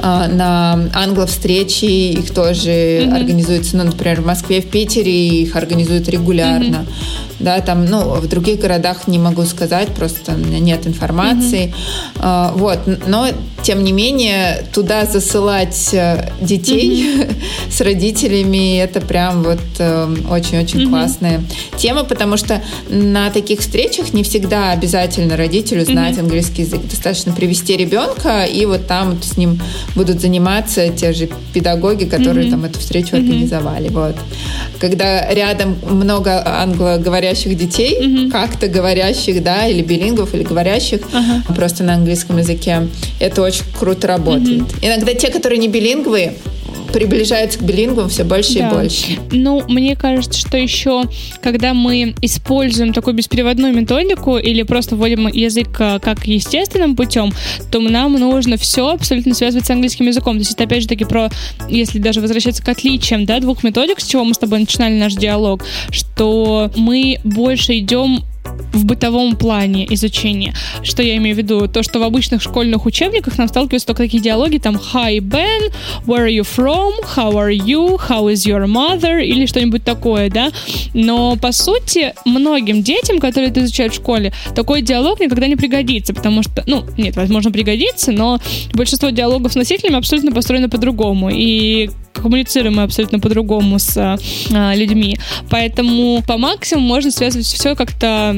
Speaker 1: э, на англо-встречи, их тоже mm-hmm. организуются, ну, например, в Москве, в Питере их организуют регулярно. Mm-hmm да, там, ну, в других городах не могу сказать, просто у меня нет информации, mm-hmm. вот, но тем не менее туда засылать э, детей mm-hmm. с родителями это прям вот э, очень-очень mm-hmm. классная тема, потому что на таких встречах не всегда обязательно родителю знать mm-hmm. английский язык, достаточно привести ребенка и вот там с ним будут заниматься те же педагоги, которые mm-hmm. там эту встречу mm-hmm. организовали, вот. Когда рядом много англоговорящих говорящих детей, угу. как-то говорящих, да, или билингвов, или говорящих ага. просто на английском языке. Это очень круто работает. Угу. Иногда те, которые не билингвы, приближаются к билингвам все больше да. и больше.
Speaker 2: Ну, мне кажется, что еще, когда мы используем такую беспереводную методику или просто вводим язык э, как естественным путем, то нам нужно все абсолютно связывать с английским языком. То есть это опять же таки про, если даже возвращаться к отличиям, да, двух методик, с чего мы с тобой начинали наш диалог, что мы больше идем в бытовом плане изучения. Что я имею в виду? То, что в обычных школьных учебниках нам сталкиваются только такие диалоги, там «Hi, Ben», «Where are you from?», «How are you?», «How is your mother?» или что-нибудь такое, да? Но, по сути, многим детям, которые это изучают в школе, такой диалог никогда не пригодится, потому что, ну, нет, возможно, пригодится, но большинство диалогов с носителями абсолютно построено по-другому. И коммуницируем мы абсолютно по-другому с а, людьми. Поэтому по максимуму можно связывать все как-то,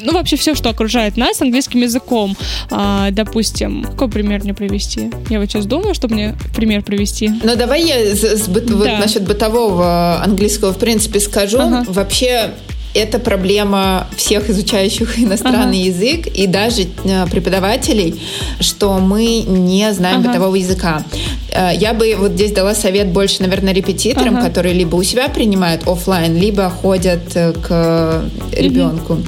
Speaker 2: ну, вообще все, что окружает нас английским языком. А, допустим, какой пример мне привести? Я вот сейчас думаю, чтобы мне пример привести.
Speaker 1: Ну, давай я с, с быт, да. вот насчет бытового английского, в принципе, скажу. Ага. Вообще, это проблема всех изучающих иностранный ага. язык и даже э, преподавателей, что мы не знаем ага. бытового языка. Э, я бы вот здесь дала совет больше, наверное, репетиторам, ага. которые либо у себя принимают офлайн, либо ходят э, к ребенку. Угу.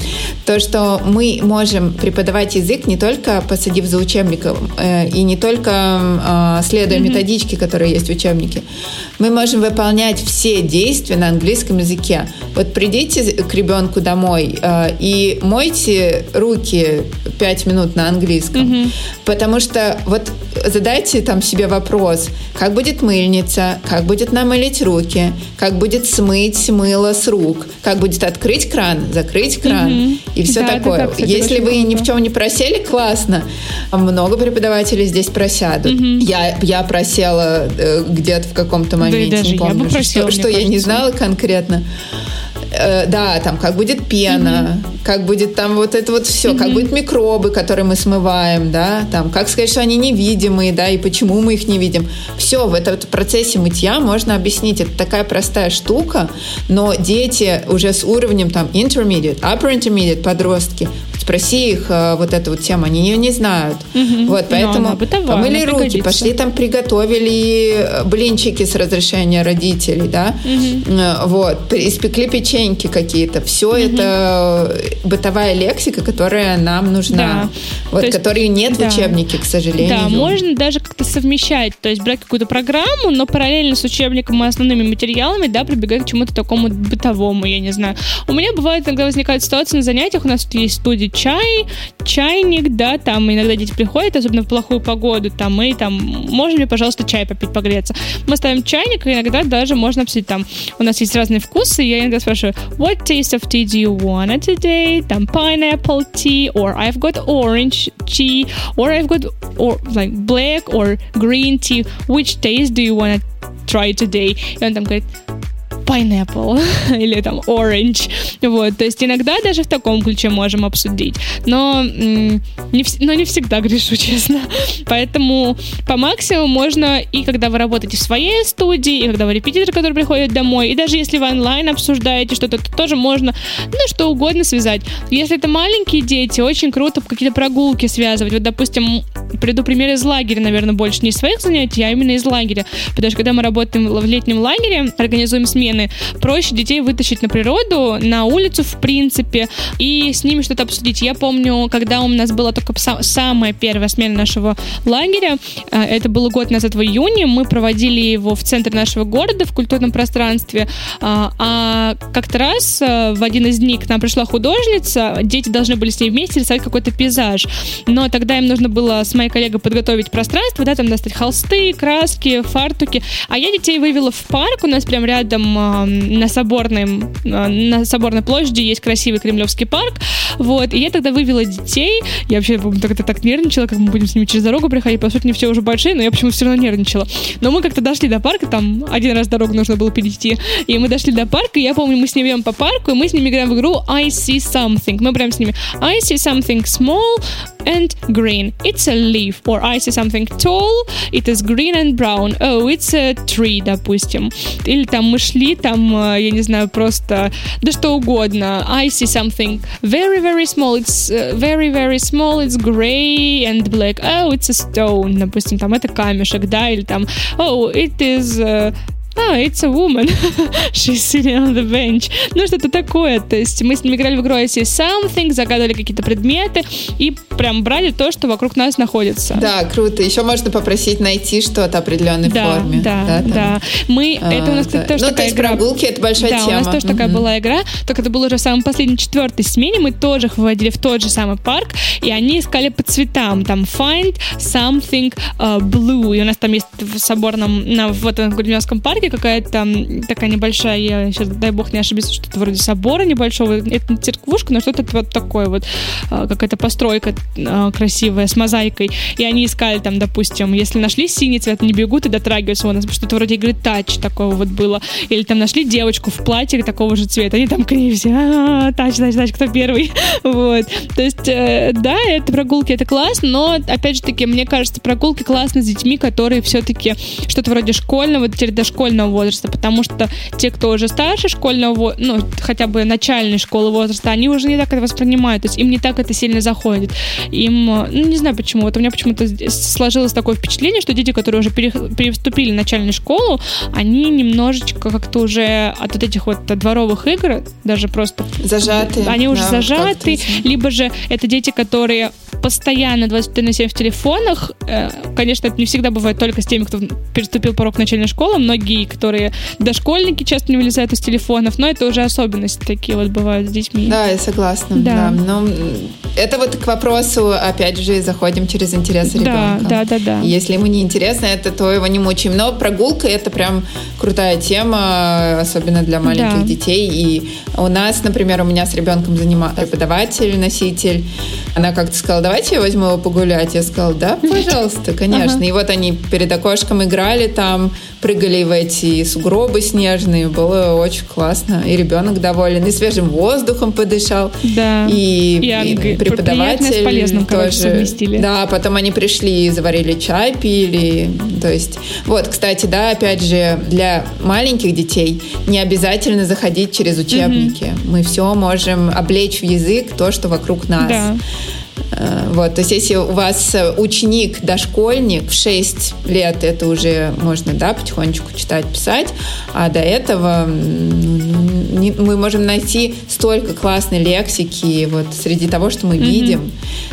Speaker 1: То, что мы можем преподавать язык не только посадив за учебником и не только следуя угу. методичке, которые есть в учебнике. Мы можем выполнять все действия на английском языке. Вот придите к ребенку домой э, и мойте руки пять минут на английском. Mm-hmm. Потому что вот задайте там себе вопрос, как будет мыльница, как будет намылить руки, как будет смыть мыло с рук, как будет открыть кран, закрыть кран mm-hmm. и все да, такое. Так, кстати, Если вы ни в чем не просели, классно. Много преподавателей здесь просядут. Mm-hmm. Я, я просела э, где-то в каком-то моменте, да, не помню, просила, что, что я не знала конкретно. Э, да, там как будет пена, mm-hmm. как будет там вот это вот все, mm-hmm. как будут микробы, которые мы смываем, да, там как сказать, что они невидимые, да, и почему мы их не видим. Все в этом процессе мытья можно объяснить. Это такая простая штука, но дети уже с уровнем там intermediate, upper intermediate, подростки, спроси их э, вот эту вот тему, они ее не знают. Угу. Вот, поэтому бытовая, помыли руки, пригодится. пошли там приготовили э, блинчики с разрешения родителей, да, угу. вот, испекли печеньки какие-то. Все угу. это бытовая лексика, которая нам нужна, да. вот, есть, которой нет да. в учебнике, к сожалению.
Speaker 2: Да, можно даже как-то совмещать, то есть брать какую-то программу, но параллельно с учебником и основными материалами, да, прибегать к чему-то такому бытовому, я не знаю. У меня бывает, иногда возникает ситуация на занятиях, у нас тут есть студия чай, чайник, да, там иногда дети приходят, особенно в плохую погоду, там, мы там, можем ли, пожалуйста, чай попить, погреться. Мы ставим чайник, и иногда даже можно обсудить, там, у нас есть разные вкусы, я иногда спрашиваю, what taste of tea do you want today? Там, pineapple tea, or I've got orange tea, or I've got, or, like, black or green tea, which taste do you want to try today? И он там говорит, pineapple или там orange. Вот, то есть иногда даже в таком ключе можем обсудить. Но не, но не всегда грешу, честно. Поэтому по максимуму можно и когда вы работаете в своей студии, и когда вы репетитор, который приходит домой, и даже если вы онлайн обсуждаете что-то, то тоже можно, ну, что угодно связать. Если это маленькие дети, очень круто какие-то прогулки связывать. Вот, допустим, приду пример из лагеря, наверное, больше не из своих занятий, а именно из лагеря. Потому что когда мы работаем в летнем лагере, организуем смены, проще детей вытащить на природу, на улицу, в принципе, и с ними что-то обсудить. Я помню, когда у нас была только самая первая смена нашего лагеря, э, это было год назад в июне, мы проводили его в центре нашего города, в культурном пространстве, а, а как-то раз э, в один из дней к нам пришла художница, дети должны были с ней вместе рисовать какой-то пейзаж, но тогда им нужно было с моей коллегой подготовить пространство, да, там достать холсты, краски, фартуки, а я детей вывела в парк, у нас прям рядом э, на Соборной, на Соборной площади есть красивый Кремлевский парк, вот, и я тогда вывела детей, я вообще тогда так нервничала, как мы будем с ними через дорогу приходить, по сути, не все уже большие, но я почему-то все равно нервничала. Но мы как-то дошли до парка, там один раз дорогу нужно было перейти, и мы дошли до парка, и я помню, мы с ними идем по парку, и мы с ними играем в игру I see something. Мы прям с ними I see something small and green. It's a leaf. Or I see something tall, it is green and brown. Oh, it's a tree, допустим. Или там мы шли, там, э, я не знаю, просто, да что угодно. I see something very, very small. It's uh, very, very small. It's gray and black. Oh, it's a stone. Допустим, там это камешек, да, или там, oh, it is... Uh, а, it's a woman, she's sitting on the bench. Ну, что-то такое. То есть мы с ними играли в игру I see something, загадывали какие-то предметы и прям брали то, что вокруг нас находится.
Speaker 1: Да, круто. Еще можно попросить найти что-то определенной
Speaker 2: да,
Speaker 1: форме.
Speaker 2: Да, да, да. Мы, а, это у нас, кстати, тоже
Speaker 1: ну,
Speaker 2: такая
Speaker 1: то есть
Speaker 2: игра.
Speaker 1: прогулки — это большая
Speaker 2: да,
Speaker 1: тема.
Speaker 2: у нас тоже такая была игра, только это было уже в самой последней четвертой смене, мы тоже их выводили в тот же самый парк, и они искали по цветам, там find something uh, blue, и у нас там есть в соборном, на, в этом Гульмевском парке какая-то такая небольшая, я сейчас, дай бог, не ошибись, что-то вроде собора небольшого. Это не церквушка, но что-то вот такое вот, а, какая-то постройка а, красивая с мозаикой. И они искали там, допустим, если нашли синий цвет, не бегут и дотрагиваются. У что-то вроде игры тач такого вот было. Или там нашли девочку в платье такого же цвета. Они там к ней все, «А, тач, тач, тач, кто первый? Вот. То есть, э, да, это прогулки, это классно, но, опять же таки, мне кажется, прогулки классно с детьми, которые все-таки что-то вроде школьного, теперь дошкольного возраста возраста, потому что те, кто уже старше школьного, ну, хотя бы начальной школы возраста, они уже не так это воспринимают, то есть им не так это сильно заходит. Им, ну, не знаю почему, вот у меня почему-то сложилось такое впечатление, что дети, которые уже переступили начальную школу, они немножечко как-то уже от вот этих вот дворовых игр, даже просто...
Speaker 1: Зажаты.
Speaker 2: Они уже да, зажаты, либо же это дети, которые постоянно 24 на 7 в телефонах. Э, конечно, это не всегда бывает только с теми, кто переступил порог начальной школы. Многие, которые дошкольники, часто не вылезают из телефонов, но это уже особенности такие вот бывают с детьми.
Speaker 1: Да, я согласна. Да. да. Но это вот к вопросу, опять же, заходим через интересы ребенка.
Speaker 2: Да, да, да, да.
Speaker 1: Если ему не интересно это, то его не мучаем. Но прогулка это прям крутая тема, особенно для маленьких да. детей. И у нас, например, у меня с ребенком занимает преподаватель, носитель. Она как-то сказала, давайте я возьму его погулять. Я сказала, да, пожалуйста, конечно. И вот они перед окошком играли там, прыгали в эти сугробы снежные. Было очень классно. И ребенок доволен, и свежим воздухом подышал.
Speaker 2: Да.
Speaker 1: И, и, и преподаватель с
Speaker 2: полезным, тоже. Совместили.
Speaker 1: Да, потом они пришли и заварили чай, пили. То есть, вот, кстати, да, опять же, для маленьких детей не обязательно заходить через учебники. Угу. Мы все можем облечь в язык то, что вокруг нас. Да. Э, вот, то есть если у вас ученик, дошкольник в 6 лет, это уже можно, да, потихонечку читать, писать, а до этого мы можем найти столько классной лексики вот среди того, что мы mm-hmm. видим,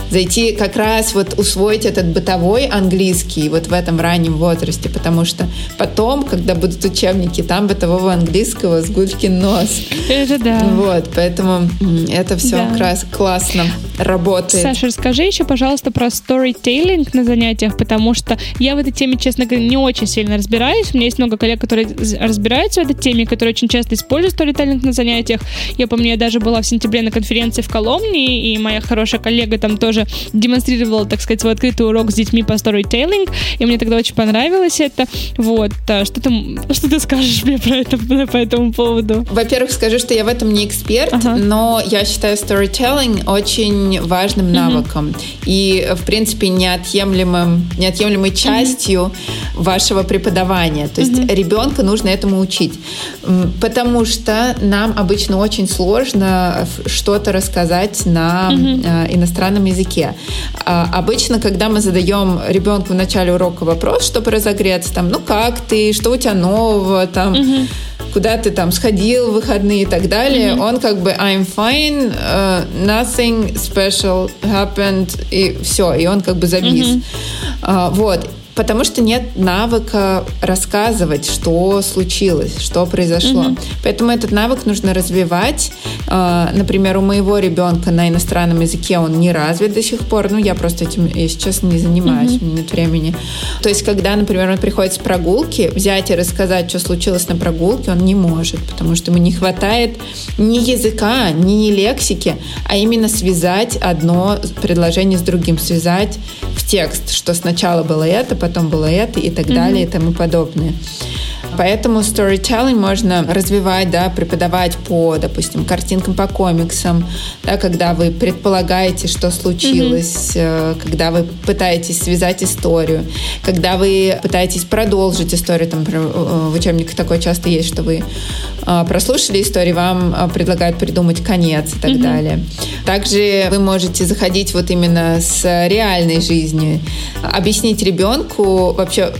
Speaker 1: зайти как раз вот усвоить этот бытовой английский вот в этом раннем возрасте, потому что потом, когда будут учебники, там бытового английского с гулькин нос.
Speaker 2: Это да.
Speaker 1: Вот, поэтому это все да. как раз классно работает.
Speaker 2: Саша, расскажи еще, пожалуйста, про storytelling на занятиях, потому что я в этой теме, честно говоря, не очень сильно разбираюсь. У меня есть много коллег, которые разбираются в этой теме, которые очень часто используют storytelling на занятиях. Я помню, я даже была в сентябре на конференции в Коломне, и моя хорошая коллега там тоже демонстрировала, так сказать, свой открытый урок с детьми по storytelling, и мне тогда очень понравилось это. Вот. А что ты, что ты скажешь мне про это, по этому поводу?
Speaker 1: Во-первых, скажу, что я в этом не эксперт, ага. но я считаю storytelling очень важным навыком навыком и, в принципе, неотъемлемым, неотъемлемой частью mm-hmm. вашего преподавания. То есть mm-hmm. ребенка нужно этому учить. Потому что нам обычно очень сложно что-то рассказать на mm-hmm. иностранном языке. А, обычно, когда мы задаем ребенку в начале урока вопрос, чтобы разогреться, там, ну как ты, что у тебя нового, там, mm-hmm куда ты там сходил в выходные и так далее, mm-hmm. он как бы I'm fine, uh, nothing special happened, и все, и он как бы завис. Mm-hmm. Uh, вот. Потому что нет навыка рассказывать, что случилось, что произошло. Mm-hmm. Поэтому этот навык нужно развивать. А, например, у моего ребенка на иностранном языке он не развит до сих пор. Ну, я просто этим, если честно, не занимаюсь, mm-hmm. у меня нет времени. То есть, когда, например, он приходит с прогулки, взять и рассказать, что случилось на прогулке, он не может, потому что ему не хватает ни языка, ни лексики, а именно связать одно предложение с другим, связать в текст, что сначала было это, потом было это и так mm-hmm. далее и тому подобное. Поэтому storytelling можно развивать, да, преподавать по, допустим, картинкам по комиксам, да, когда вы предполагаете, что случилось, mm-hmm. когда вы пытаетесь связать историю, когда вы пытаетесь продолжить историю, там в учебниках такое часто есть, что вы а, прослушали историю, вам предлагают придумать конец и так mm-hmm. далее. Также вы можете заходить вот именно с реальной жизни, объяснить ребенку вообще,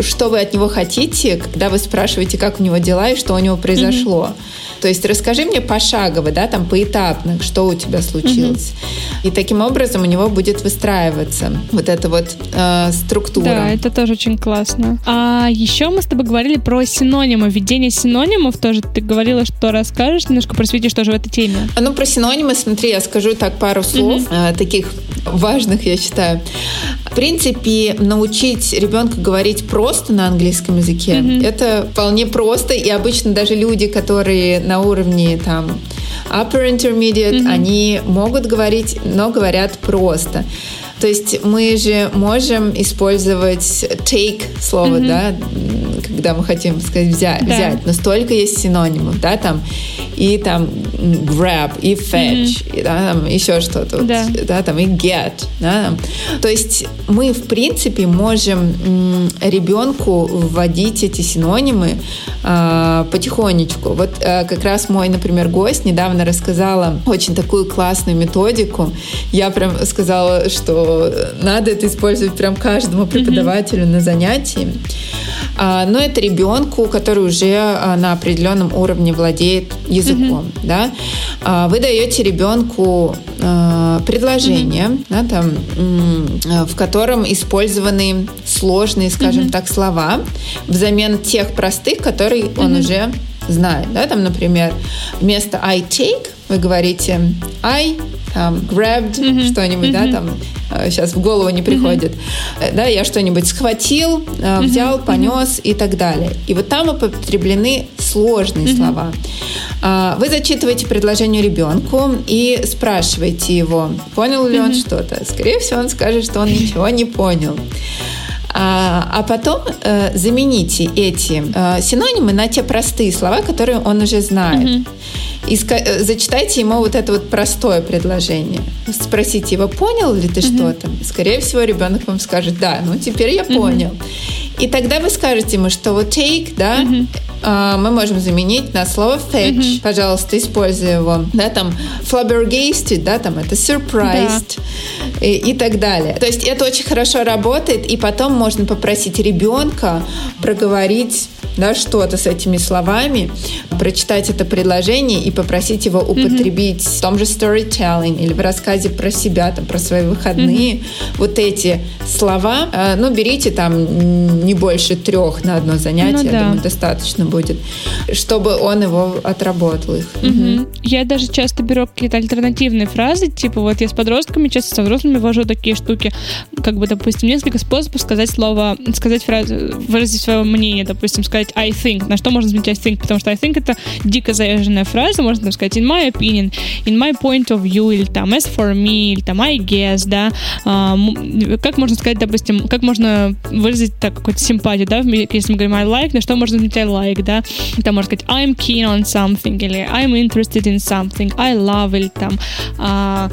Speaker 1: что вы от него хотите, когда вы спрашиваете, как у него дела и что у него произошло. Mm-hmm. То есть расскажи мне пошагово, да, там поэтапно, что у тебя случилось. Mm-hmm. И таким образом у него будет выстраиваться вот эта вот э, структура.
Speaker 2: Да, это тоже очень классно. А еще мы с тобой говорили про синонимы, введение синонимов тоже. Ты говорила, что расскажешь, немножко просветишь тоже в этой теме.
Speaker 1: А ну, про синонимы, смотри, я скажу так пару слов, mm-hmm. э, таких важных, я считаю. В принципе, научить ребенка говорить просто на английском языке, mm-hmm. это вполне просто, и обычно даже люди, которые на уровне там upper intermediate, mm-hmm. они могут говорить, но говорят просто. То есть мы же можем использовать take слово, mm-hmm. да, когда мы хотим сказать взять, да. взять, но столько есть синонимов, да, там и там grab, и fetch, mm-hmm. и да, там еще что-то, да. да, там и get, да, там. то есть мы в принципе можем ребенку вводить эти синонимы э, потихонечку. Вот э, как раз мой, например, гость недавно рассказала очень такую классную методику. Я прям сказала, что надо это использовать прям каждому преподавателю mm-hmm. на занятии. А, но это ребенку, который уже а, на определенном уровне владеет языком. Mm-hmm. Да? А, вы даете ребенку предложение, mm-hmm. да, там, в котором использованы сложные, скажем mm-hmm. так, слова взамен тех простых, которые mm-hmm. он уже знает. Да? Там, например, вместо I take вы говорите I там, grabbed mm-hmm. что-нибудь, mm-hmm. да, там сейчас в голову не приходит, mm-hmm. да, я что-нибудь схватил, mm-hmm. взял, понес mm-hmm. и так далее. И вот там употреблены сложные mm-hmm. слова. А, вы зачитываете предложение ребенку и спрашиваете его, понял ли mm-hmm. он что-то. Скорее всего, он скажет, что он ничего не понял. А, а потом э, замените эти э, синонимы на те простые слова, которые он уже знает. Mm-hmm. И ска- зачитайте ему вот это вот простое предложение. Спросите его, понял ли ты mm-hmm. что-то? Скорее всего, ребенок вам скажет, да, ну теперь я понял. Mm-hmm. И тогда вы скажете ему, что вот take, да, mm-hmm а, мы можем заменить на слово fetch. Mm-hmm. Пожалуйста, используй его. Да, там flabbergasted, да, там это surprised да. и, и так далее. То есть это очень хорошо работает, и потом можно попросить ребенка проговорить да, что-то с этими словами, прочитать это предложение и попросить его употребить mm-hmm. в том же storytelling или в рассказе про себя, там, про свои выходные. Mm-hmm. Вот эти слова, э, ну, берите там не больше трех на одно занятие, ну, да. я думаю, достаточно будет, чтобы он его отработал их.
Speaker 2: Mm-hmm. Я даже часто беру какие-то альтернативные фразы, типа вот я с подростками, часто со взрослыми вожу такие штуки, как бы, допустим, несколько способов сказать слово, сказать фразу, выразить свое мнение, допустим, сказать I think. На что можно заменить I think? Потому что I think это дико заезженная фраза. Можно там сказать in my opinion, in my point of view, или там as for me, или там I guess, да. А, как можно сказать, допустим, как можно выразить так какую-то симпатию, да, если мы говорим I like, на что можно заменить I like, да. Там можно сказать I'm keen on something, или I'm interested in something, I love, или там а,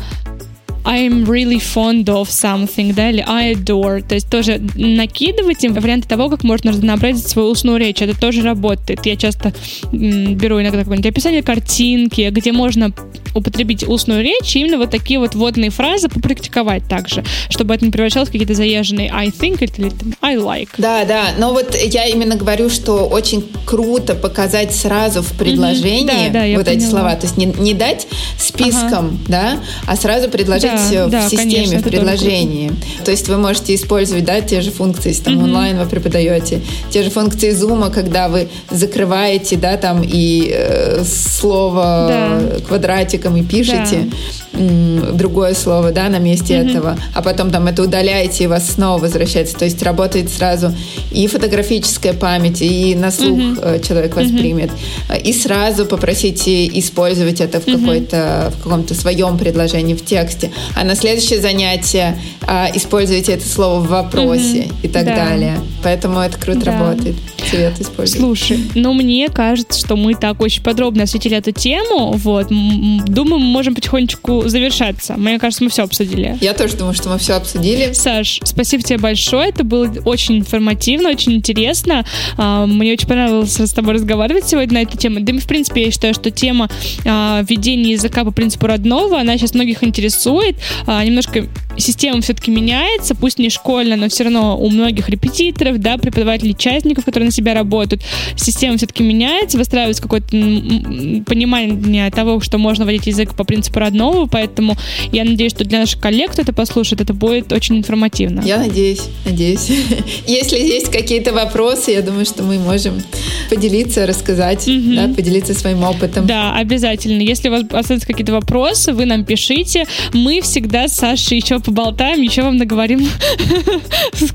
Speaker 2: I'm really fond of something, да, или I adore. То есть тоже накидывайте варианты того, как можно разнообразить свою устную речь. Это тоже работает. Я часто беру иногда какое-нибудь описание картинки, где можно употребить устную речь, и именно вот такие вот вводные фразы попрактиковать также, чтобы это не превращалось в какие-то заезженные I think или I like.
Speaker 1: Да, да, но вот я именно говорю, что очень круто показать сразу в предложении mm-hmm. да, да, вот эти слова, то есть не, не дать списком, ага. да, а сразу предложить да, в да, системе, конечно, в предложении. То есть вы можете использовать, да, те же функции, если там mm-hmm. онлайн вы преподаете, те же функции зума, когда вы закрываете, да, там и э, слово да. квадратиком и пишете. Да другое слово, да, на месте mm-hmm. этого, а потом там это удаляете и вас снова возвращается. То есть работает сразу и фотографическая память, и на слух mm-hmm. человек воспримет. Mm-hmm. И сразу попросите использовать это в, mm-hmm. какой-то, в каком-то своем предложении, в тексте. А на следующее занятие а, используйте это слово в вопросе mm-hmm. и так да. далее. Поэтому это круто да. работает. Совет использовать.
Speaker 2: Слушай, ну мне кажется, что мы так очень подробно осветили эту тему. Вот. Думаю, мы можем потихонечку завершаться. Мне кажется, мы все обсудили.
Speaker 1: Я тоже думаю, что мы все обсудили.
Speaker 2: Саш, спасибо тебе большое. Это было очень информативно, очень интересно. А, мне очень понравилось с тобой разговаривать сегодня на эту тему. Да и, в принципе, я считаю, что тема а, введения языка по принципу родного, она сейчас многих интересует. А, немножко система все-таки меняется, пусть не школьная, но все равно у многих репетиторов, да, преподавателей, частников, которые на себя работают, система все-таки меняется, выстраивается какое-то понимание того, что можно вводить язык по принципу родного, поэтому я надеюсь, что для наших коллег, кто это послушает, это будет очень информативно.
Speaker 1: Я надеюсь, надеюсь. Если есть какие-то вопросы, я думаю, что мы можем поделиться, рассказать, угу. да, поделиться своим опытом.
Speaker 2: Да, обязательно. Если у вас остаются какие-то вопросы, вы нам пишите. Мы всегда с Сашей еще поболтаем, еще вам наговорим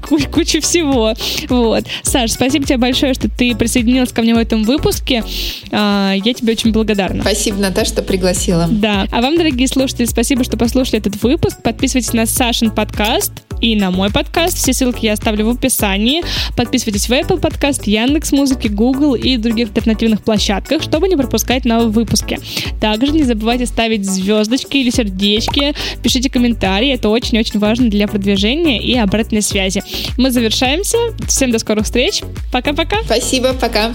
Speaker 2: кучу всего. Вот. Саш, спасибо тебе большое, что ты присоединилась ко мне в этом выпуске. А, я тебе очень благодарна.
Speaker 1: Спасибо, Наташа, что пригласила.
Speaker 2: Да. А вам, дорогие слушатели, спасибо, что послушали этот выпуск. Подписывайтесь на Сашин подкаст и на мой подкаст. Все ссылки я оставлю в описании. Подписывайтесь в Apple подкаст, Яндекс Музыки, Google и других альтернативных площадках, чтобы не пропускать новые выпуски. Также не забывайте ставить звездочки или сердечки, пишите комментарии, это очень-очень важно для продвижения и обратной связи. Мы завершаемся. Всем до скорых встреч пока.
Speaker 1: Спасибо, пока.